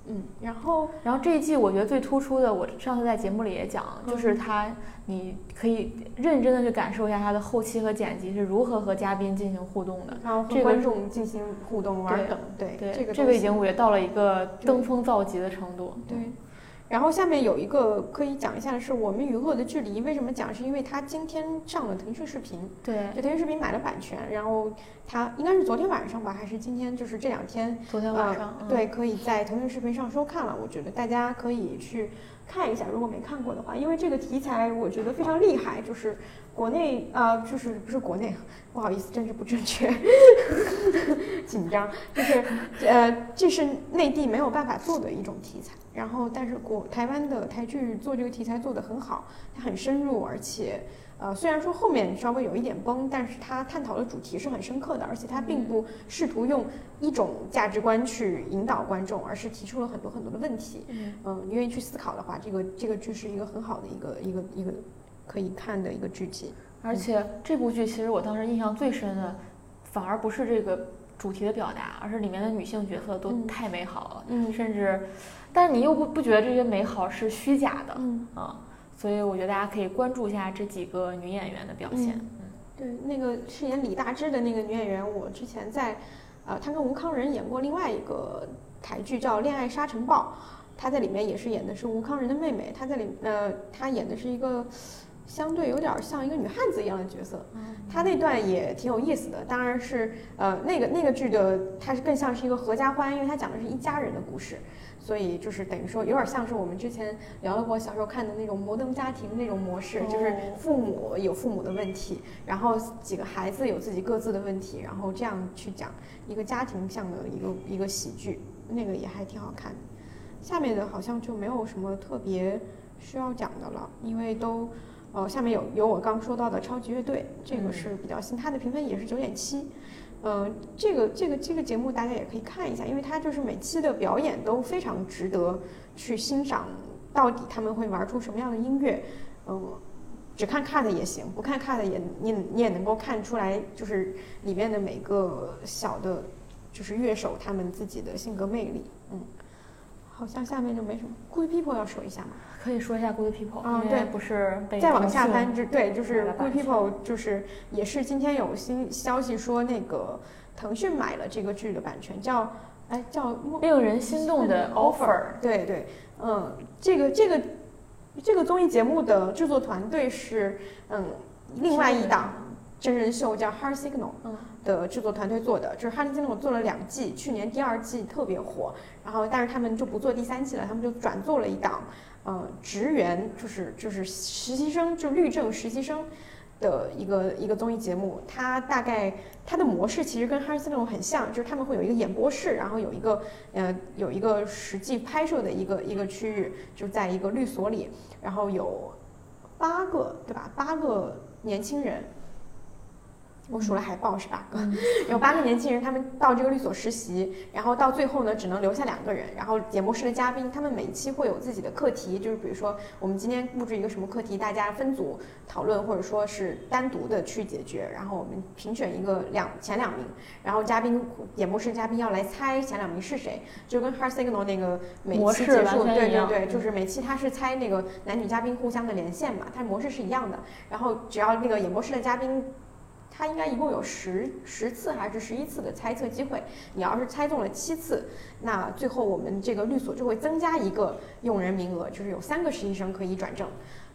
嗯，然后然后这一季我觉得最突出的，我上次在节目里也讲，就是它，你可以认真的去感受一下它的后期和剪辑是如何和嘉宾进行互动的，然后和观众进行互动玩梗，对对，这个这个已经我觉得到了一个登峰造极的程度，对。然后下面有一个可以讲一下的是《我们与恶的距离》，为什么讲？是因为它今天上了腾讯视频，对，就腾讯视频买了版权，然后它应该是昨天晚上吧，还是今天？就是这两天，昨天晚上，对，可以在腾讯视频上收看了。我觉得大家可以去看一下，如果没看过的话，因为这个题材我觉得非常厉害，就是国内啊，就是不是国内。不好意思，政治不正确，紧张。就是，呃，这是内地没有办法做的一种题材。然后，但是国台湾的台剧做这个题材做得很好，它很深入，而且，呃，虽然说后面稍微有一点崩，但是它探讨的主题是很深刻的，而且它并不试图用一种价值观去引导观众，而是提出了很多很多的问题。嗯，愿意去思考的话，这个这个剧是一个很好的一个一个一个可以看的一个剧集。而且这部剧其实我当时印象最深的，反而不是这个主题的表达，而是里面的女性角色都太美好了，嗯，甚至，但是你又不不觉得这些美好是虚假的，嗯啊，所以我觉得大家可以关注一下这几个女演员的表现，嗯，对，那个饰演李大芝的那个女演员，我之前在，呃，她跟吴康仁演过另外一个台剧叫《恋爱沙尘暴》，她在里面也是演的是吴康仁的妹妹，她在里，呃，她演的是一个。相对有点像一个女汉子一样的角色，她那段也挺有意思的。当然是，呃，那个那个剧的，它是更像是一个合家欢，因为它讲的是一家人的故事，所以就是等于说有点像是我们之前聊了过小时候看的那种摩登家庭那种模式，就是父母有父母的问题，然后几个孩子有自己各自的问题，然后这样去讲一个家庭向的一个一个喜剧，那个也还挺好看的。下面的好像就没有什么特别需要讲的了，因为都。哦，下面有有我刚说到的超级乐队，这个是比较新，它的评分也是九点七。嗯，这个这个这个节目大家也可以看一下，因为它就是每期的表演都非常值得去欣赏，到底他们会玩出什么样的音乐，嗯。只看 cut 也行，不看 cut 也你你也能够看出来，就是里面的每个小的，就是乐手他们自己的性格魅力。嗯，好像下面就没什么。Good People 要说一下吗？可以说一下 Good People，嗯，对，不是被再往下翻就对，就是 Good People，就是也是今天有新消息说那个腾讯买了这个剧的版权，叫哎叫令人心动的 Offer。对对，嗯，这个这个。这个综艺节目的制作团队是，嗯，另外一档真人秀叫《Heart Signal》的制作团队做的，就是《Heart Signal》做了两季，去年第二季特别火，然后但是他们就不做第三季了，他们就转做了一档，呃，职员，就是就是实习生，就律政实习生。的一个一个综艺节目，它大概它的模式其实跟《哈利斯那种很像，就是他们会有一个演播室，然后有一个呃有一个实际拍摄的一个一个区域，就在一个律所里，然后有八个对吧？八个年轻人。我数了海报是吧？有八个年轻人，他们到这个律所实习，然后到最后呢，只能留下两个人。然后演播室的嘉宾，他们每一期会有自己的课题，就是比如说我们今天布置一个什么课题，大家分组讨论，或者说是单独的去解决。然后我们评选一个两前两名，然后嘉宾演播室嘉宾要来猜前两名是谁，就跟 Heart Signal 那个每期结束，对对对，就是每期他是猜那个男女嘉宾互相的连线嘛，它模式是一样的。然后只要那个演播室的嘉宾。他应该一共有十十次还是十一次的猜测机会，你要是猜中了七次，那最后我们这个律所就会增加一个用人名额，就是有三个实习生可以转正，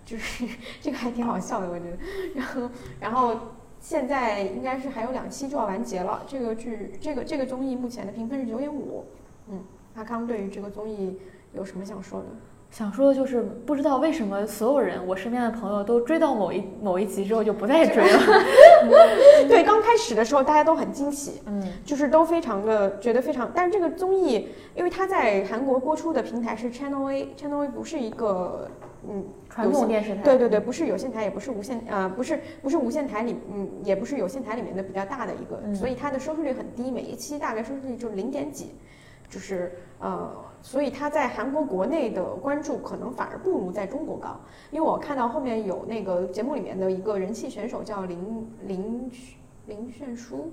就是这个还挺好笑的，我觉得。然后，然后现在应该是还有两期就要完结了。这个剧，这个这个综艺目前的评分是九点五。嗯，阿康对于这个综艺有什么想说的？想说的就是，不知道为什么所有人，我身边的朋友都追到某一某一集之后就不再追了。对，刚开始的时候大家都很惊喜，嗯，就是都非常的觉得非常。但是这个综艺，因为它在韩国播出的平台是 Channel A，Channel A 不是一个嗯传统电视台，对对对，不是有线台，也不是无线，呃，不是不是无线台里，嗯，也不是有线台里面的比较大的一个，所以它的收视率很低，每一期大概收视率就零点几，就是呃。所以他在韩国国内的关注可能反而不如在中国高，因为我看到后面有那个节目里面的一个人气选手叫林林林炫书。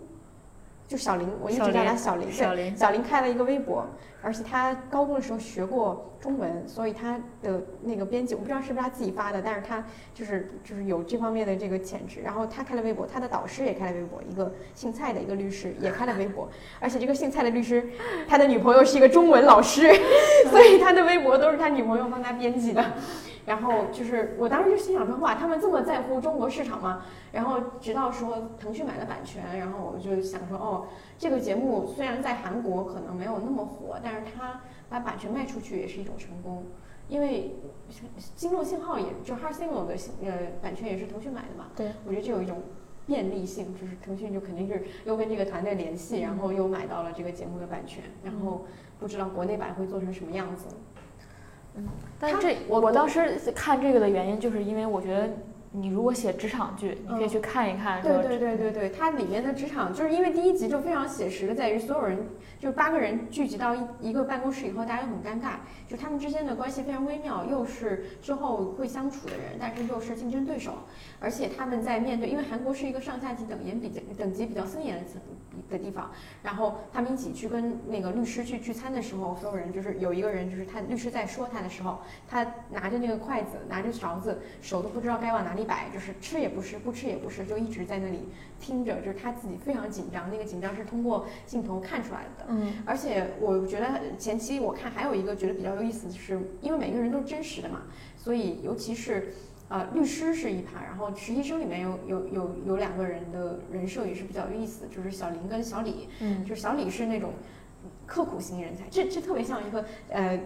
就小林，我一直叫他小林。小林，小林开了一个微博，而且他高中的时候学过中文，所以他的那个编辑，我不知道是不是他自己发的，但是他就是就是有这方面的这个潜质。然后他开了微博，他的导师也开了微博，一个姓蔡的一个律师也开了微博，而且这个姓蔡的律师，他的女朋友是一个中文老师，所以他的微博都是他女朋友帮他编辑的。然后就是，我当时就心想说，哇，他们这么在乎中国市场吗？然后直到说腾讯买了版权，然后我就想说，哦，这个节目虽然在韩国可能没有那么火，但是它把版权卖出去也是一种成功，因为《星落信号》也就《Heart Signal》的呃版权也是腾讯买的嘛。对，我觉得这有一种便利性，就是腾讯就肯定是又跟这个团队联系，然后又买到了这个节目的版权，然后不知道国内版会做成什么样子。嗯，但这我我当时看这个的原因，就是因为我觉得你如果写职场剧，你可以去看一看。对对对对对，它里面的职场，就是因为第一集就非常写实的，在于所有人就是八个人聚集到一一个办公室以后，大家都很尴尬，就他们之间的关系非常微妙，又是之后会相处的人，但是又是竞争对手，而且他们在面对，因为韩国是一个上下级等严比较等级比较森严的的地方，然后他们一起去跟那个律师去聚餐的时候，所有人就是有一个人就是他律师在说他的时候，他拿着那个筷子，拿着勺子，手都不知道该往哪里摆，就是吃也不是，不吃也不是，就一直在那里听着，就是他自己非常紧张，那个紧张是通过镜头看出来的。嗯，而且我觉得前期我看还有一个觉得比较有意思的是，因为每个人都是真实的嘛，所以尤其是。呃，律师是一趴，然后实习生里面有有有有两个人的人设也是比较有意思，就是小林跟小李，嗯，就是小李是那种刻苦型人才，这这特别像一个呃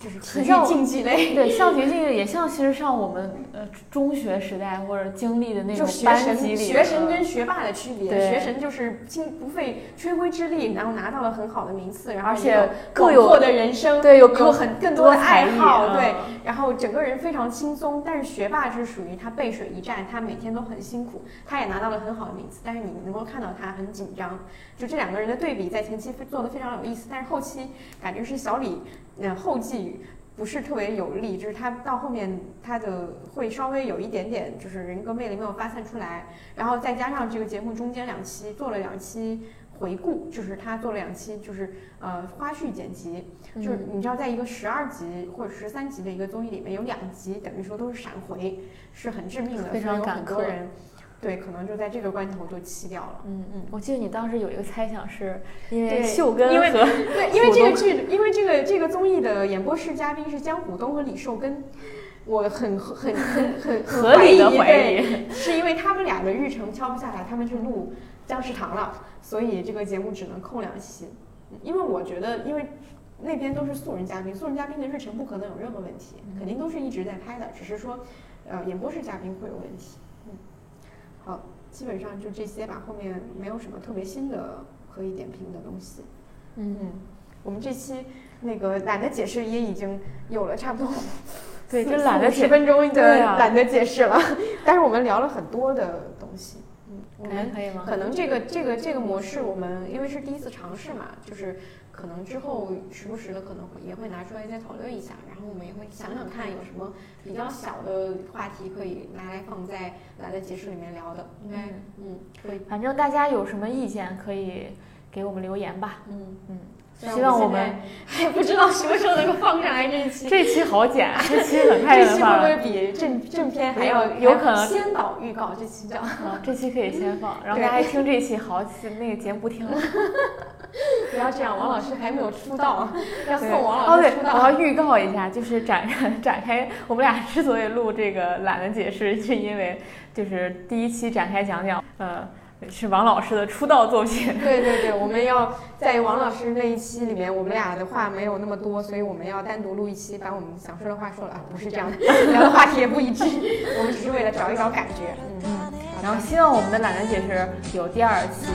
就是体育 竞技类，对，像体育竞技也像，其实上我们呃中学时代或者经历的那种班级里，学神跟学霸的区别，学神就是经不费吹灰之力，然后拿到了很好的名次，然后而且各有的人生，对，有有很更多的爱好，对，然后整个人非常轻松。但是学霸是属于他背水一战，他每天都很辛苦，他也拿到了很好的名次，但是你能够看到他很紧张。就这两个人的对比，在前期做的非常有意思，但是后期感觉是小李，嗯，后继不是特别有力，就是他到后面他的会稍微有一点点，就是人格魅力没有发散出来，然后再加上这个节目中间两期做了两期回顾，就是他做了两期就是呃花絮剪辑，就是你知道在一个十二集或者十三集的一个综艺里面有两集等于说都是闪回，是很致命的，非常很多人。对，可能就在这个关头就弃掉了。嗯嗯，我记得你当时有一个猜想，是因为秀根和对，因为这个剧，因为这个这个综艺的演播室嘉宾是江虎东和李寿根，我很很很很合理的怀疑，是因为他们俩的日程敲不下来，他们去录僵尸堂了，所以这个节目只能空两期。因为我觉得，因为那边都是素人嘉宾，素人嘉宾的日程不可能有任何问题，肯定都是一直在拍的，只是说，呃，演播室嘉宾会有问题。好，基本上就这些吧，后面没有什么特别新的可以点评的东西。嗯嗯，我们这期那个懒得解释也已经有了差不多，对，就懒得十分钟就懒得解释了。但是我们聊了很多的东西。嗯，我们可以吗？可能这个这个这个模式，我们因为是第一次尝试嘛，就是。可能之后时不时的可能会也会拿出来再讨论一下，然后我们也会想想看有什么比较小的话题可以拿来放在来的解释里面聊的。应该嗯，可以。反正大家有什么意见可以给我们留言吧。嗯嗯。希望我们还 不知道什么时候能够放上来这一期。这期好剪，这期很快的话这期会不会比正正片还要有可能先导预告？这期叫。这期可以先放，然后大家听这期好，那个节目不听了。不要这样，王老师还没有出道，要送王老师出道。我要预告一下，就是展展开，我们俩之所以录这个懒得解释，是因为就是第一期展开讲讲，呃，是王老师的出道作品。对对对，我们要在王老师那一期里面，我们俩的话没有那么多，所以我们要单独录一期，把我们想说的话说了。不是这样的，聊的话题也不一致，我们只是为了找一找感觉。嗯嗯。然后希望我们的懒懒姐是有第二期。